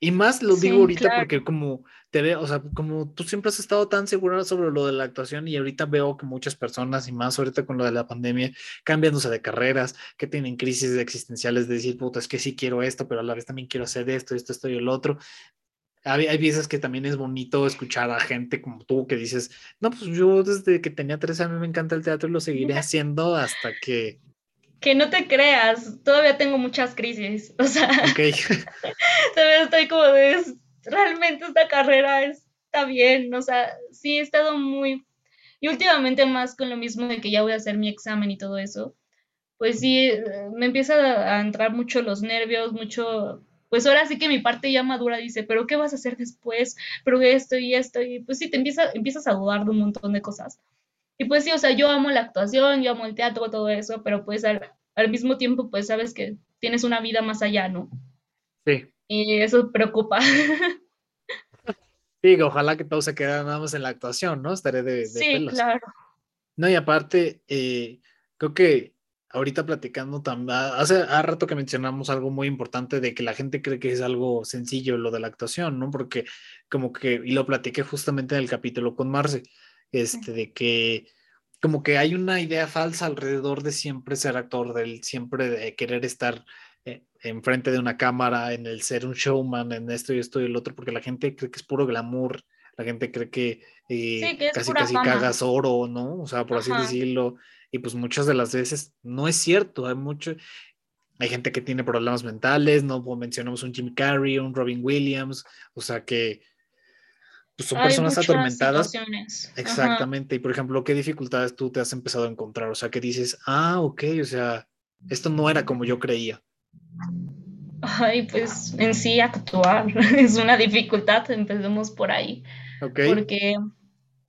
Y más lo digo ahorita porque como te veo, o sea, como tú siempre has estado tan segura sobre lo de la actuación y ahorita veo que muchas personas y más ahorita con lo de la pandemia cambiándose de carreras, que tienen crisis existenciales de decir, puta, es que sí quiero esto, pero a la vez también quiero hacer esto, esto, esto y el otro hay, veces que también es bonito escuchar a gente como tú que dices, no, pues yo desde que tenía tres años me encanta el teatro y lo seguiré haciendo hasta que...
Que no te creas, todavía tengo muchas crisis, o sea, okay. todavía estoy como de, realmente esta carrera está bien, o sea, sí he estado muy, y últimamente más con lo mismo de que ya voy a hacer mi examen y todo eso, pues sí, me empieza a entrar mucho los nervios, mucho pues ahora sí que mi parte ya madura dice, pero ¿qué vas a hacer después? Pero esto y esto, y pues sí, te empieza, empiezas a dudar de un montón de cosas. Y pues sí, o sea, yo amo la actuación, yo amo el teatro, todo eso, pero pues al, mismo tiempo, pues sabes que tienes una vida más allá, ¿no?
Sí.
Y eso preocupa.
Sí, ojalá que todo se quede nada más en la actuación, ¿no? Estaré de, de
Sí, claro.
No, y aparte, eh, creo que ahorita platicando también, hace, hace rato que mencionamos algo muy importante de que la gente cree que es algo sencillo lo de la actuación, ¿no? Porque como que, y lo platiqué justamente en el capítulo con Marce, este, de que como que hay una idea falsa alrededor de siempre ser actor, del siempre de querer estar eh, enfrente de una cámara, en el ser un showman, en esto y esto y el otro, porque la gente cree que es puro glamour, la gente cree que, eh, casi casi cagas oro, ¿no? O sea, por así decirlo y pues muchas de las veces no es cierto, hay mucho, hay gente que tiene problemas mentales, no mencionamos un Jim Carrey, un Robin Williams, o sea que pues son personas atormentadas. Exactamente, y por ejemplo, ¿qué dificultades tú te has empezado a encontrar? O sea, que dices, ah, ok, o sea, esto no era como yo creía.
Ay, pues en sí actuar es una dificultad, empecemos por ahí. Ok. Porque,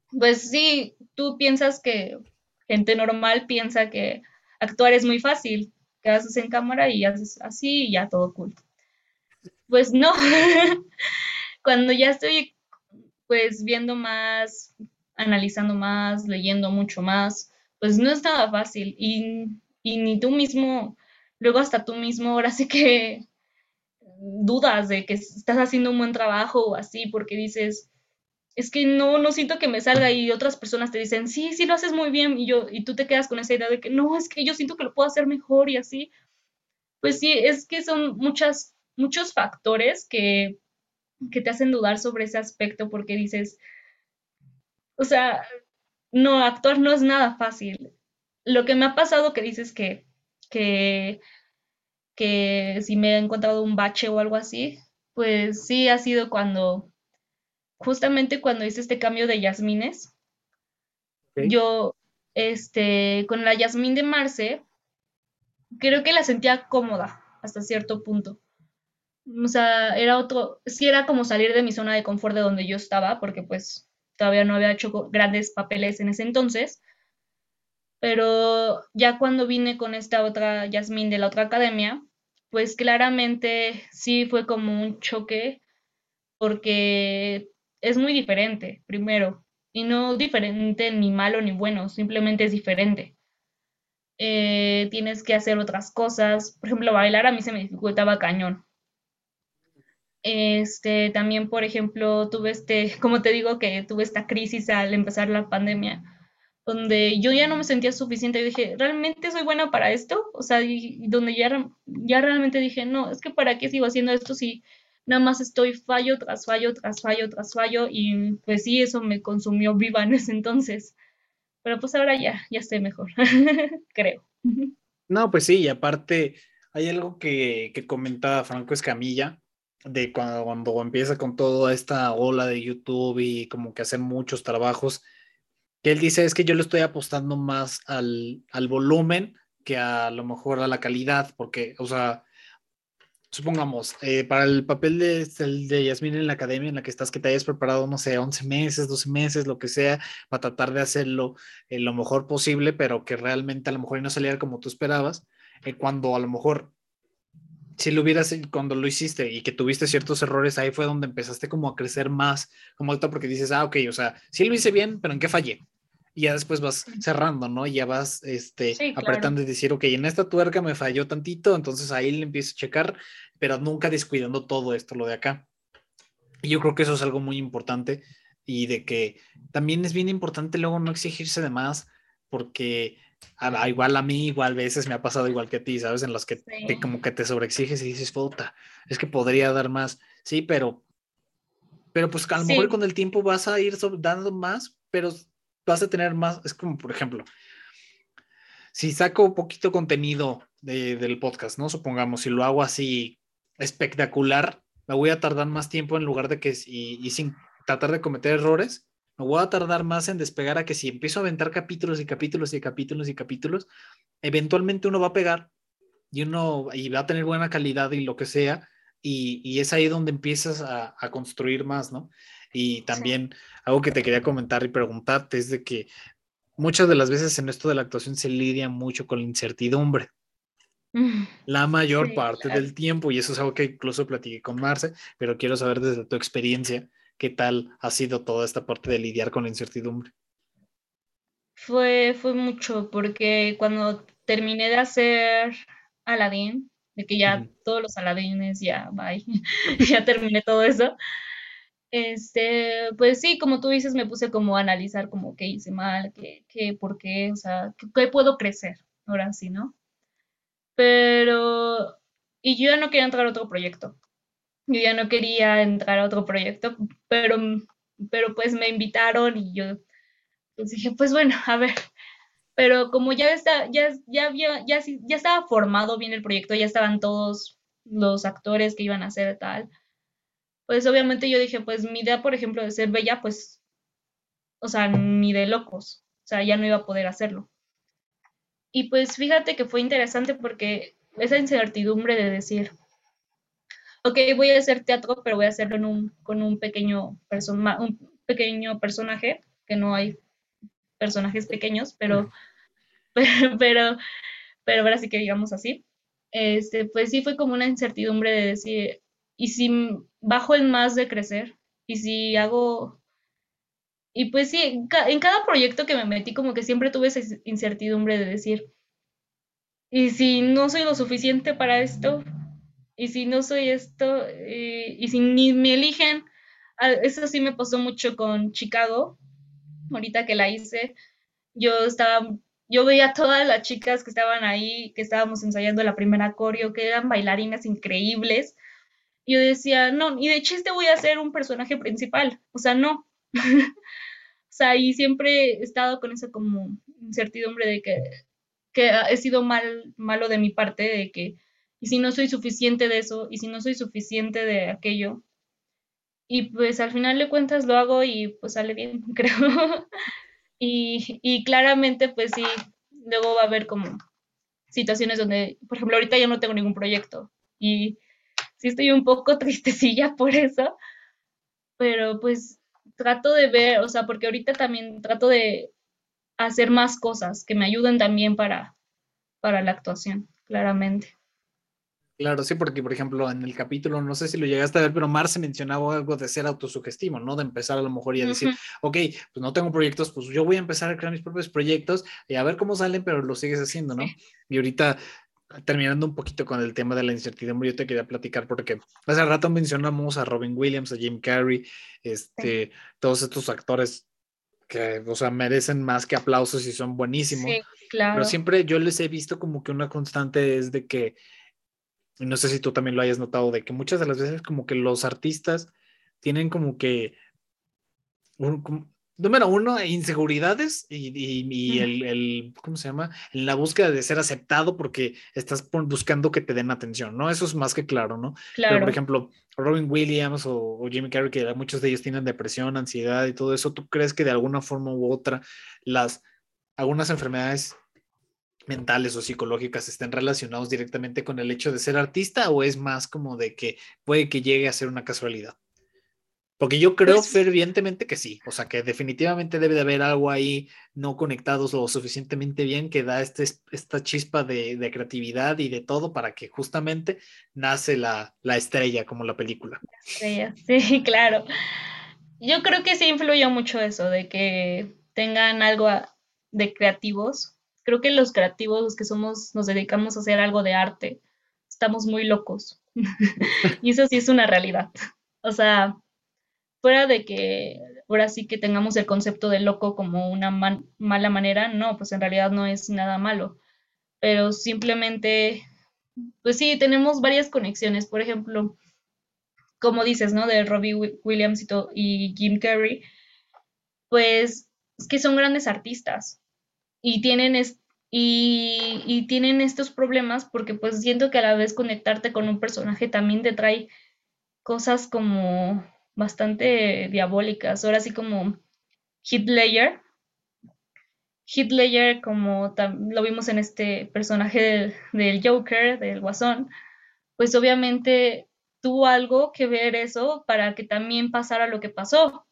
pues sí, tú piensas que gente normal piensa que actuar es muy fácil, que haces en cámara y haces así y ya todo cool. Pues no, cuando ya estoy pues viendo más, analizando más, leyendo mucho más, pues no es nada fácil y, y ni tú mismo, luego hasta tú mismo, ahora sí que dudas de que estás haciendo un buen trabajo o así, porque dices, es que no, no siento que me salga y otras personas te dicen, sí, sí lo haces muy bien y yo, y tú te quedas con esa idea de que no, es que yo siento que lo puedo hacer mejor y así. Pues sí, es que son muchas, muchos factores que, que te hacen dudar sobre ese aspecto porque dices, o sea, no, actuar no es nada fácil. Lo que me ha pasado que dices que, que que si me he encontrado un bache o algo así, pues sí ha sido cuando, justamente cuando hice este cambio de yasmines, yo, este, con la yasmín de Marce, creo que la sentía cómoda hasta cierto punto. O sea, era otro, sí era como salir de mi zona de confort de donde yo estaba, porque pues todavía no había hecho grandes papeles en ese entonces, pero ya cuando vine con esta otra Yasmín de la otra academia, pues claramente sí fue como un choque porque es muy diferente, primero, y no diferente ni malo ni bueno, simplemente es diferente. Eh, tienes que hacer otras cosas, por ejemplo, bailar a mí se me dificultaba cañón. Este, también, por ejemplo, tuve este, como te digo, que tuve esta crisis al empezar la pandemia donde yo ya no me sentía suficiente y dije, ¿realmente soy buena para esto? O sea, y, donde ya, ya realmente dije, no, es que para qué sigo haciendo esto si nada más estoy fallo tras fallo, tras fallo, tras fallo, y pues sí, eso me consumió viva en ese entonces. Pero pues ahora ya, ya estoy mejor, creo.
No, pues sí, y aparte hay algo que, que comentaba Franco Escamilla, de cuando, cuando empieza con toda esta ola de YouTube y como que hacer muchos trabajos, que él dice es que yo le estoy apostando más al, volumen que a, lo mejor a la calidad, porque, o sea, supongamos, eh, para el papel de, de Yasmin en la academia en la que estás, que te hayas preparado, no sé, 11 meses, 12 meses, lo que sea, para tratar de hacerlo eh, lo mejor posible, pero que realmente a lo mejor no saliera como tú esperabas, eh, cuando a lo mejor si lo hubieras, cuando lo hiciste y que tuviste ciertos errores, ahí fue donde empezaste como a crecer más, como alto, porque dices, ah, ok, o sea, sí lo hice bien, pero ¿en qué fallé? Y ya después vas cerrando, ¿no? Y ya vas este, apretando y decir, ok, en esta tuerca me falló tantito, entonces ahí le empiezo a checar, pero nunca descuidando todo esto, lo de acá. Y yo creo que eso es algo muy importante y de que también es bien importante luego no exigirse de más, porque igual a mí, igual a veces me ha pasado igual que a ti, ¿sabes? En las que como que te sobreexiges y dices, puta, es que podría dar más. Sí, pero, pero pues a lo mejor con el tiempo vas a ir dando más, pero vas a tener más. Es como, por ejemplo, si saco poquito contenido del podcast, ¿no? Supongamos, si lo hago así espectacular, me voy a tardar más tiempo en lugar de que, y sin tratar de cometer errores, me voy a tardar más en despegar a que si empiezo a aventar capítulos y capítulos y capítulos y capítulos, eventualmente uno va a pegar y uno y va a tener buena calidad y lo que sea, y, es ahí donde empiezas a, construir más, ¿no? Y también algo que te quería comentar y preguntarte es de que muchas de las veces en esto de la actuación se lidia mucho con la incertidumbre. La mayor parte del tiempo, y eso es algo que incluso platiqué con Marce, pero quiero saber desde tu experiencia, ¿Qué tal ha sido toda esta parte de lidiar con la incertidumbre?
Fue, fue mucho, porque cuando terminé de hacer Aladdin, de que ya todos los Aladines, ya, bye, ya terminé todo eso. Este, pues sí, como tú dices, me puse como a analizar como qué hice mal, qué, qué, por qué, o sea, qué, puedo crecer, ahora sí, ¿no? Pero, y yo ya no quería entrar a otro proyecto yo ya no quería entrar a otro proyecto, pero, pero pues me invitaron y yo pues dije, pues bueno, a ver, pero como ya está, ya, ya había, ya, ya estaba formado bien el proyecto, ya estaban todos los actores que iban a hacer tal, pues obviamente yo dije, pues mi idea, por ejemplo, de ser bella, pues, o sea, ni de locos, o sea, ya no iba a poder hacerlo. Y pues fíjate que fue interesante porque esa incertidumbre de decir, ok, voy a hacer teatro, pero voy a hacerlo en un, con un pequeño, un pequeño personaje, que no hay personajes pequeños, pero pero, pero, ahora sí que digamos así, este, pues sí fue como una incertidumbre de decir, ¿y si bajo el más de crecer? ¿Y si hago y pues sí, en, cada proyecto que me metí como que siempre tuve esa incertidumbre de decir, ¿y si no soy lo suficiente para esto? ¿Y si no soy esto? Eh, ¿Y, si ni me eligen? Ah, eso sí me pasó mucho con Chicago, ahorita que la hice. Yo estaba, yo veía a todas las chicas que estaban ahí, que estábamos ensayando la primera coreo, que eran bailarinas increíbles. Yo decía, no, y de chiste voy a ser un personaje principal. O sea, no. o sea, y siempre he estado con esa como incertidumbre de que, que he sido mal, malo de mi parte, de que, y si no soy suficiente de eso, y si no soy suficiente de aquello, y pues al final de cuentas lo hago y pues sale bien, creo. y, y claramente pues sí, luego va a haber como situaciones donde, por ejemplo, ahorita yo no tengo ningún proyecto y sí estoy un poco tristecilla por eso, pero pues trato de ver, o sea, porque ahorita también trato de hacer más cosas que me ayuden también para, para la actuación, claramente.
Claro, sí, porque por ejemplo en el capítulo, no sé si lo llegaste a ver, pero Marce mencionaba algo de ser autosugestivo, ¿no? De empezar a lo mejor y a decir, ok, pues no tengo proyectos, pues yo voy a empezar a crear mis propios proyectos y a ver cómo salen, pero lo sigues haciendo, ¿no? Y ahorita terminando un poquito con el tema de la incertidumbre, yo te quería platicar porque hace rato mencionamos a Robin Williams, a Jim Carrey, este, todos estos actores que, o sea, merecen más que aplausos y son buenísimos. Sí, claro. Pero siempre yo les he visto como que una constante es de que, no sé si tú también lo hayas notado, de que muchas de las veces como que los artistas tienen como que Número uno, inseguridades y, el, ¿cómo se llama? En la búsqueda de ser aceptado porque estás buscando que te den atención, ¿no? Eso es más que claro, ¿no? Claro. Pero, por ejemplo, Robin Williams o, Jimmy Carrey, que muchos de ellos tienen depresión, ansiedad y todo eso, ¿tú crees que de alguna forma u otra las, algunas enfermedades mentales o psicológicas estén relacionados directamente con el hecho de ser artista o es más como de que puede que llegue a ser una casualidad? Porque yo creo pues fervientemente que sí, o sea que definitivamente debe de haber algo ahí no conectados lo suficientemente bien que da este, esta chispa de, creatividad y de todo para que justamente nace la, estrella como la película.
Sí, sí, claro. Yo creo que sí influyó mucho eso, de que tengan algo de creativos. Creo que los creativos, los que somos, nos dedicamos a hacer algo de arte, estamos muy locos. y eso sí es una realidad. O sea, fuera de que ahora sí que tengamos el concepto de loco como una mala manera, no, pues en realidad no es nada malo, pero simplemente, pues sí, tenemos varias conexiones, por ejemplo, como dices, ¿no? De Robbie Williams y, Jim Carrey, pues es que son grandes artistas. Y tienen, y, y tienen estos problemas porque pues siento que a la vez conectarte con un personaje también te trae cosas como bastante diabólicas. Ahora sí como Hitler. Hitler como lo vimos en este personaje del, Joker, del Guasón, pues obviamente tuvo algo que ver eso para que también pasara lo que pasó. O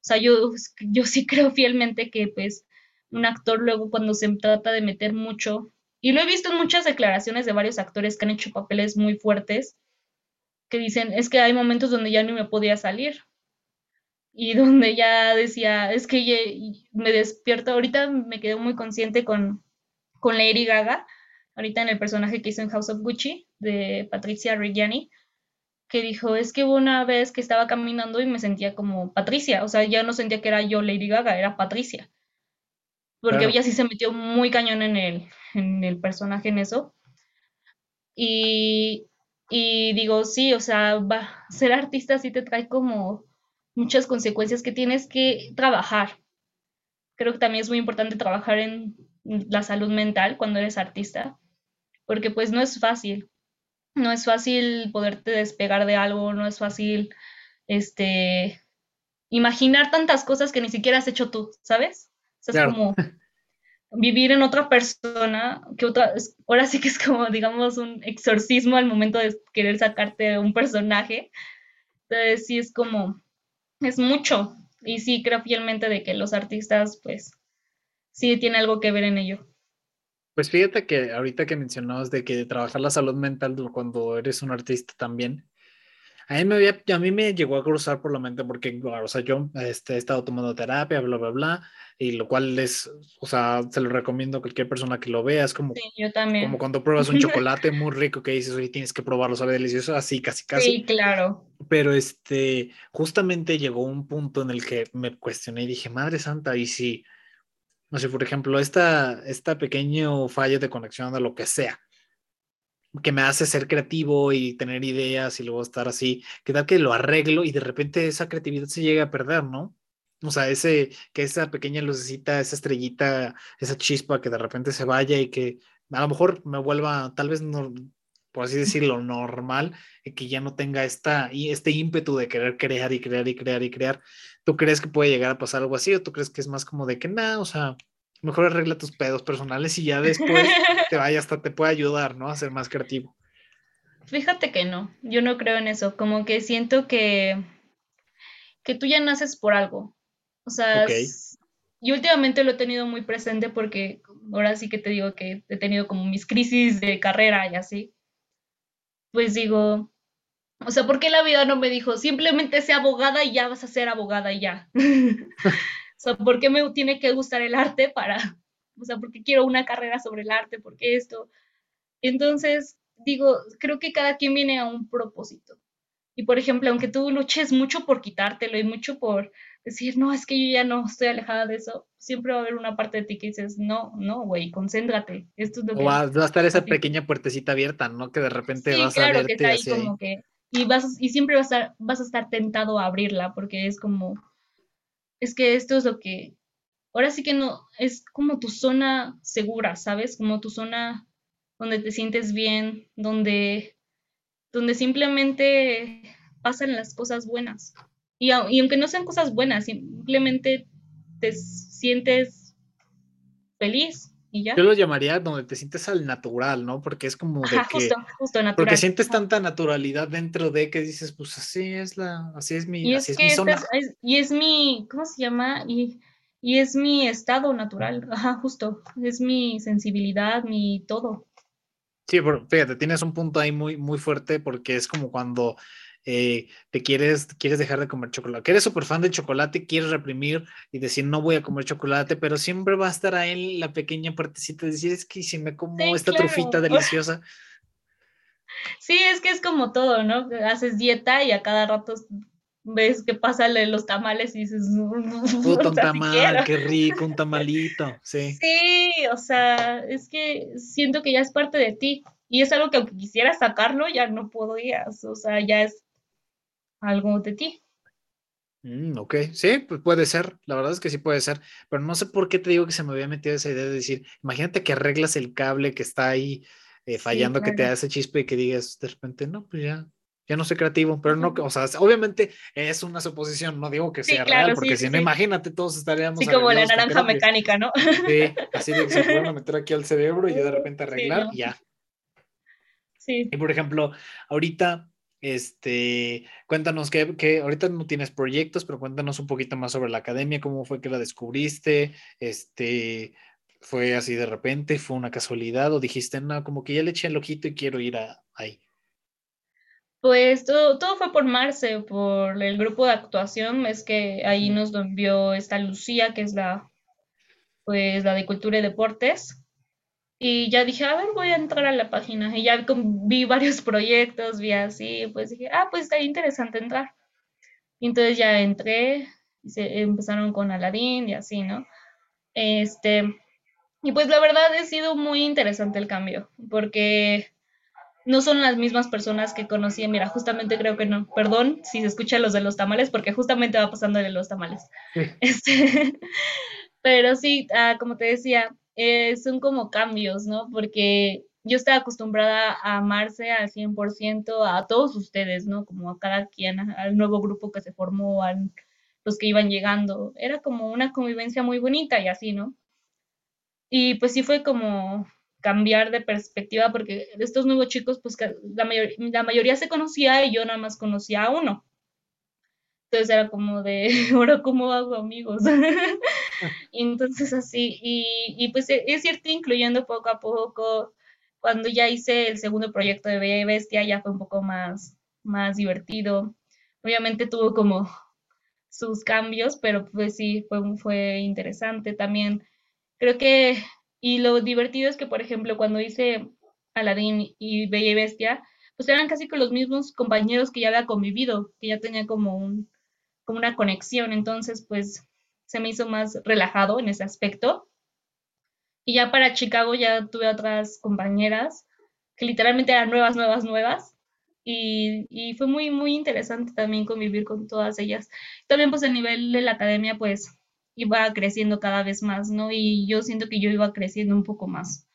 sea, yo, yo sí creo fielmente que pues un actor luego cuando se trata de meter mucho, y lo he visto en muchas declaraciones de varios actores que han hecho papeles muy fuertes, que dicen, es que hay momentos donde ya ni me podía salir. Y donde ya decía, es que me despierto, ahorita me quedé muy consciente con, con Lady Gaga, ahorita en el personaje que hizo en House of Gucci, de Patricia Reggiani, que dijo, es que hubo una vez que estaba caminando y me sentía como Patricia, o sea, ya no sentía que era yo Lady Gaga, era Patricia. Porque ella sí se metió muy cañón en el, en el personaje en eso. Y, y digo, sí, o sea, va, ser artista sí te trae como muchas consecuencias que tienes que trabajar. Creo que también es muy importante trabajar en la salud mental cuando eres artista, porque pues no es fácil. No es fácil poderte despegar de algo, no es fácil este imaginar tantas cosas que ni siquiera has hecho tú, ¿sabes? O sea, es como vivir en otra persona, que otra, ahora sí que es como, digamos, un exorcismo al momento de querer sacarte un personaje. Entonces, sí es como, es mucho. Y sí creo fielmente de que los artistas, pues, sí tiene algo que ver en ello.
Pues fíjate que ahorita que mencionabas de que trabajar la salud mental cuando eres un artista también, a mí me, había, a mí me llegó a cruzar por la mente porque, o sea, yo este, he estado tomando terapia, bla, bla, bla, y lo cual es, o sea, se lo recomiendo a cualquier persona que lo vea, es como,
yo también.
como cuando pruebas un chocolate muy rico que dices, oye, tienes que probarlo, sabe delicioso, así, casi, casi.
Sí, claro.
Pero este, justamente llegó un punto en el que me cuestioné y dije, Madre Santa, y si no sé, por ejemplo, esta, esta pequeño fallo de conexión de lo que sea, que me hace ser creativo y tener ideas y luego estar así, que tal que lo arreglo y de repente esa creatividad se llega a perder, ¿no? O sea, ese, que esa pequeña lucecita, esa estrellita, esa chispa que de repente se vaya y que a lo mejor me vuelva, tal vez no, por así decirlo, normal, y que ya no tenga esta, y este ímpetu de querer crear y crear y crear y crear. ¿Tú crees que puede llegar a pasar algo así o tú crees que es más como de que nada, o sea, mejor arregla tus pedos personales y ya después te vaya hasta te puede ayudar, ¿no? A ser más creativo.
Fíjate que no, yo no creo en eso, como que siento que, que tú ya naces por algo. O sea, y últimamente lo he tenido muy presente porque ahora sí que te digo que he tenido como mis crisis de carrera y así pues digo, o sea, ¿por qué la vida no me dijo, simplemente sé abogada y ya vas a ser abogada y ya? o sea, ¿por qué me tiene que gustar el arte para, o sea, por qué quiero una carrera sobre el arte? ¿Por qué esto? Entonces, digo, creo que cada quien viene a un propósito. Y por ejemplo, aunque tú luches mucho por quitártelo y mucho por decir, no, es que yo ya no estoy alejada de eso, siempre va a haber una parte de ti que dices, no, no, güey, concéntrate. Esto es lo
o va, a estar esa pequeña puertecita abierta, ¿no? Que de repente vas
claro,
a
verte que está ahí como que y vas y siempre vas a vas a estar tentado a abrirla porque es como es que esto es lo que ahora sí que no es como tu zona segura, ¿sabes? Como tu zona donde te sientes bien, donde donde simplemente pasan las cosas buenas. Y, aunque no sean cosas buenas, simplemente te sientes feliz y ya.
Yo lo llamaría donde te sientes al natural, ¿no? Porque es como de que...
Justo, justo natural.
Porque sientes tanta naturalidad dentro de que dices, pues así es la, así es mi, así es, mi zona.
y es mi, ¿cómo se llama? Y, y es mi estado natural, ajá, justo, es mi sensibilidad, mi todo.
Sí, pero fíjate, tienes un punto ahí muy, muy fuerte porque es como cuando eh, te quieres, quieres dejar de comer chocolate, que eres súper fan del chocolate, quieres reprimir y decir no voy a comer chocolate, pero siempre va a estar ahí la pequeña partecita de decir es que si me como esta trufita deliciosa.
Sí, es que es como todo, ¿no? Haces dieta y a cada rato ves que pasa los tamales y dices,
Puto, un tamal, qué rico, un tamalito, sí.
Sí, o sea, es que siento que ya es parte de ti y es algo que aunque quisiera sacarlo, ya no podías, o sea, ya es algo de ti.
Mm, ok, sí, pues puede ser, la verdad es que sí puede ser, pero no sé por qué te digo que se me había metido esa idea de decir, imagínate que arreglas el cable que está ahí eh, fallando, que te hace chispe y que digas de repente, no, pues ya, ya no soy creativo, pero no, o sea, obviamente es una suposición, no digo que sea real, porque si no, imagínate, todos estaríamos.
Sí, como la naranja mecánica, ¿no?
Sí, así de que se pueden meter aquí al cerebro y de repente arreglar, y ya.
Sí.
Y por ejemplo, ahorita este, cuéntanos que, ahorita no tienes proyectos, pero cuéntanos un poquito más sobre la academia, cómo fue que la descubriste, este, fue así de repente, fue una casualidad o dijiste, no, como que ya le eché el ojito y quiero ir a, ahí.
Pues todo, todo fue por Marce, por el grupo de actuación, es que ahí nos lo envió esta Lucía, que es la, pues la de Cultura y Deportes, y ya dije, a ver, voy a entrar a la página. Y ya vi varios proyectos, vi así, pues dije, ah, pues está interesante entrar. Y entonces ya entré, y se empezaron con Aladdin y así, ¿no? Este, y pues la verdad ha sido muy interesante el cambio, porque no son las mismas personas que conocí. Mira, justamente creo que no. Perdón si se escucha los de los tamales, porque justamente va pasando de los tamales. Este, pero sí, ah, como te decía, eh, son como cambios, ¿no? Porque yo estaba acostumbrada a amarse al 100% a todos ustedes, ¿no? Como a cada quien, al nuevo grupo que se formó, a los que iban llegando. Era como una convivencia muy bonita y así, ¿no? Y pues sí fue como cambiar de perspectiva porque estos nuevos chicos, pues la, la mayoría se conocía y yo nada más conocía a uno. Entonces era como de, ahora cómo hago amigos. y entonces así, y, y, pues es cierto, incluyendo poco a poco, cuando ya hice el segundo proyecto de Bella y Bestia, ya fue un poco más, más divertido. Obviamente tuvo como sus cambios, pero pues sí, fue, fue interesante también. Creo que, y lo divertido es que, por ejemplo, cuando hice Aladdin y Bella y Bestia, pues eran casi con los mismos compañeros que ya había convivido, que ya tenía como, un, como una conexión, entonces pues se me hizo más relajado en ese aspecto. Y ya para Chicago ya tuve otras compañeras que literalmente eran nuevas, nuevas, nuevas. Y, fue muy, muy interesante también convivir con todas ellas. También pues el nivel de la academia pues iba creciendo cada vez más, ¿no? Y yo siento que yo iba creciendo un poco más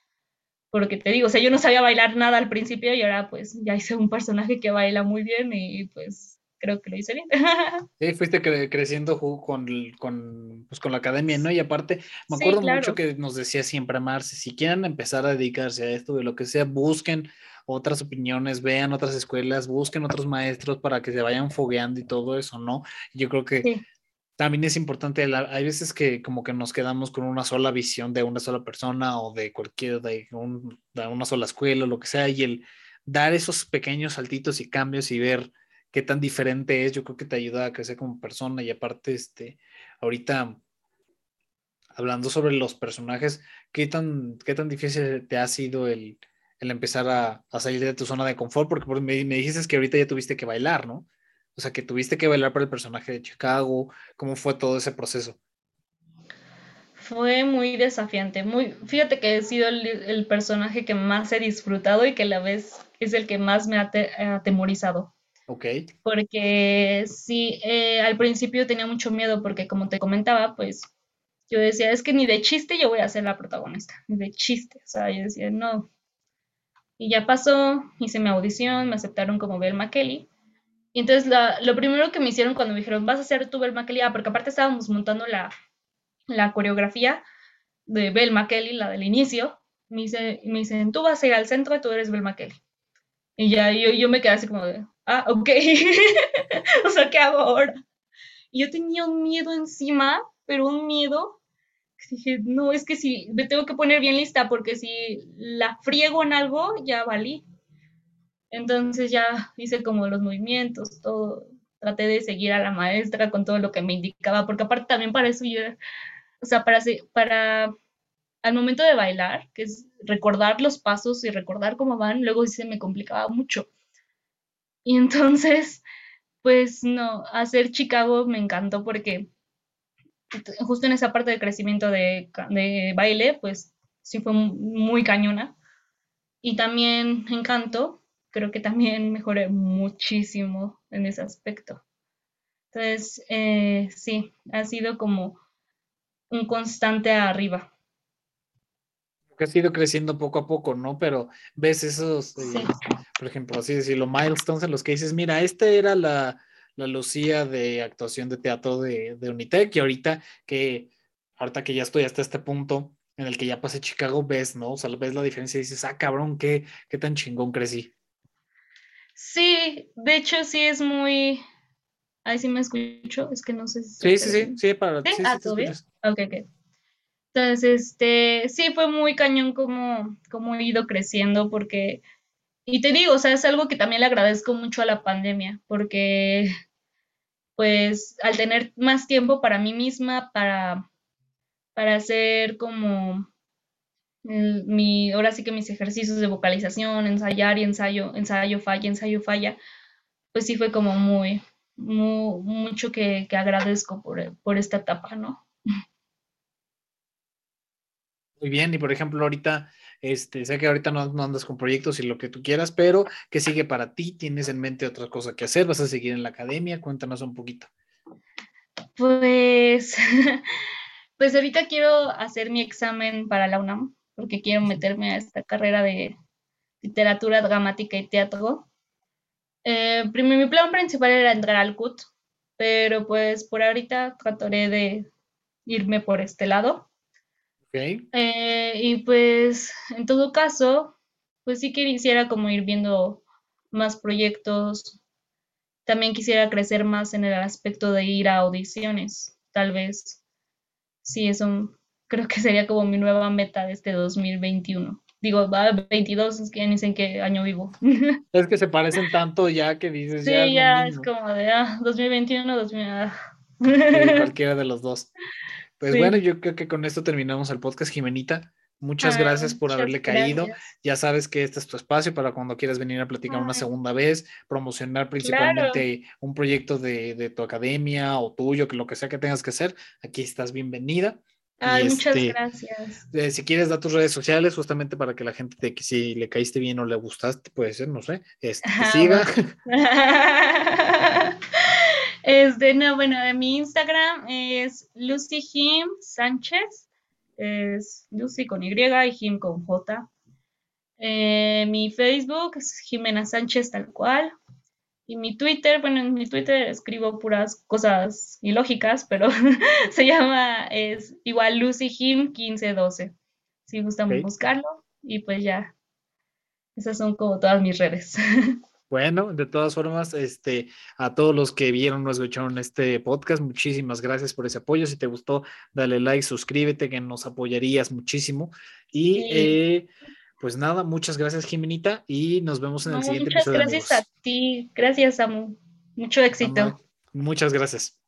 porque te digo, o sea, yo no sabía bailar nada al principio y ahora pues ya hice un personaje que baila muy bien y pues creo que lo hice bien.
Sí, fuiste creciendo con, con, pues, con la academia, ¿no? Y aparte, me acuerdo mucho que nos decía siempre Marce, si quieren empezar a dedicarse a esto, de lo que sea, busquen otras opiniones, vean otras escuelas, busquen otros maestros para que se vayan fogueando y todo eso, ¿no? Yo creo que también es importante, hay veces que como que nos quedamos con una sola visión de una sola persona o de cualquier, de, una sola escuela o lo que sea, y el dar esos pequeños saltitos y cambios y ver qué tan diferente es, yo creo que te ayuda a crecer como persona y aparte, este, ahorita hablando sobre los personajes, ¿qué tan, qué tan difícil te ha sido el, empezar a, salir de tu zona de confort? Porque me, me dijiste que ahorita ya tuviste que bailar, ¿no? O sea, que tuviste que bailar para el personaje de Chicago. ¿Cómo fue todo ese proceso?
Fue muy desafiante. Muy, fíjate que he sido el, personaje que más he disfrutado y que a la vez es el que más me ha atemorizado.
Ok.
Porque sí, eh, al principio tenía mucho miedo porque como te comentaba, pues yo decía, es que ni de chiste yo voy a ser la protagonista, ni de chiste. O sea, yo decía, no. Y ya pasó, hice mi audición, me aceptaron como Belma Kelly y entonces lo primero que me hicieron cuando me dijeron, vas a hacer tu Belma Kelly, ah, porque aparte estábamos montando la, la coreografía de Belma Kelly, la del inicio, me, dice, me dicen, tú vas a ir al centro tú eres Belma Kelly. Y ya yo, yo me quedé así como de, ah, ok, o sea, ¿qué hago ahora? Y yo tenía un miedo encima, pero un miedo dije, no, es que si me tengo que poner bien lista porque si la friego en algo, ya valí. Entonces ya hice como los movimientos, todo, traté de seguir a la maestra con todo lo que me indicaba, porque aparte también para eso yo, o sea, para, para al momento de bailar, que es recordar los pasos y recordar cómo van, luego se me complicaba mucho. Y entonces, pues no, hacer Chicago me encantó porque justo en esa parte de crecimiento de, de baile, pues sí fue muy cañona. Y también Encanto, creo que también mejoré muchísimo en ese aspecto. Entonces, eh, sí, ha sido como un constante arriba.
Que ha ido creciendo poco a poco, ¿no? Pero ves esos, eh, por ejemplo, así decirlo, milestones en los que dices, mira, esta era la, la Lucía de actuación de teatro de, de Unitec y ahorita que, ahorita que ya estoy hasta este punto en el que ya pasé Chicago, ves, ¿no? O sea, ves la diferencia y dices, ah, cabrón, qué, qué tan chingón crecí.
Sí, de hecho sí es muy... Ahí sí me escucho, es que no sé si...
Sí, sí, sí, sí, para...
¿Sí? ah, ¿todo bien? Ok, ok. Entonces, este, sí fue muy cañón como, como he ido creciendo porque... Y te digo, o sea, es algo que también le agradezco mucho a la pandemia, porque pues al tener más tiempo para mí misma, para, para hacer como mi, ahora sí que mis ejercicios de vocalización, ensayar y ensayo, ensayo, falla, ensayo, falla, pues sí fue como muy, mucho que, agradezco por, esta etapa, ¿no?
Muy bien, y por ejemplo, ahorita, este, sé que ahorita no, no, andas con proyectos y lo que tú quieras, pero ¿qué sigue para ti? ¿Tienes en mente otra cosa que hacer? ¿Vas a seguir en la academia? Cuéntanos un poquito.
Pues, pues ahorita quiero hacer mi examen para la UNAM porque quiero meterme a esta carrera de literatura dramática y teatro. Eh, mi plan principal era entrar al CUT, pero pues por ahorita trataré de irme por este lado.
Okay.
Eh, y pues en todo caso, pues sí que quisiera como ir viendo más proyectos también quisiera crecer más en el aspecto de ir a audiciones, tal vez. Sí, eso creo que sería como mi nueva meta de este 2021. Digo, va 22, es que ni sé en qué año vivo.
Es que se parecen tanto ya que dices.
Sí, ya, es, como de ah, 2021, 2000.
cualquiera de los dos. Pues bueno, yo creo que con esto terminamos el podcast, Jimenita. Muchas gracias por haberle caído. Ya sabes que este es tu espacio para cuando quieras venir a platicar una segunda vez, promocionar principalmente un proyecto de, tu academia o tuyo, que lo que sea que tengas que hacer, aquí estás bienvenida.
Ay, muchas este, gracias.
Eh, si quieres dar tus redes sociales, justamente para que la gente te, si le caíste bien o le gustaste, puede ser, no sé, este, que siga.
Este, no, bueno, mi Instagram es Lucy Jim Sánchez es Lucy con Y y Jim con J. Eh, mi Facebook es Jimena Sánchez tal cual. Y mi Twitter, bueno, en mi Twitter escribo puras cosas ilógicas, pero se llama, es igual Lucy Jim 1512. Si gustan buscarlo. Y pues ya, esas son como todas mis redes.
Bueno, de todas formas, este, a todos los que vieron o escucharon este podcast, muchísimas gracias por ese apoyo. Si te gustó, dale like, suscríbete, que nos apoyarías muchísimo. Y eh, pues nada, muchas gracias, Jimenita, y nos vemos en el siguiente
episodio. Muchas gracias a ti, gracias, Samu. Mucho éxito.
muchas gracias.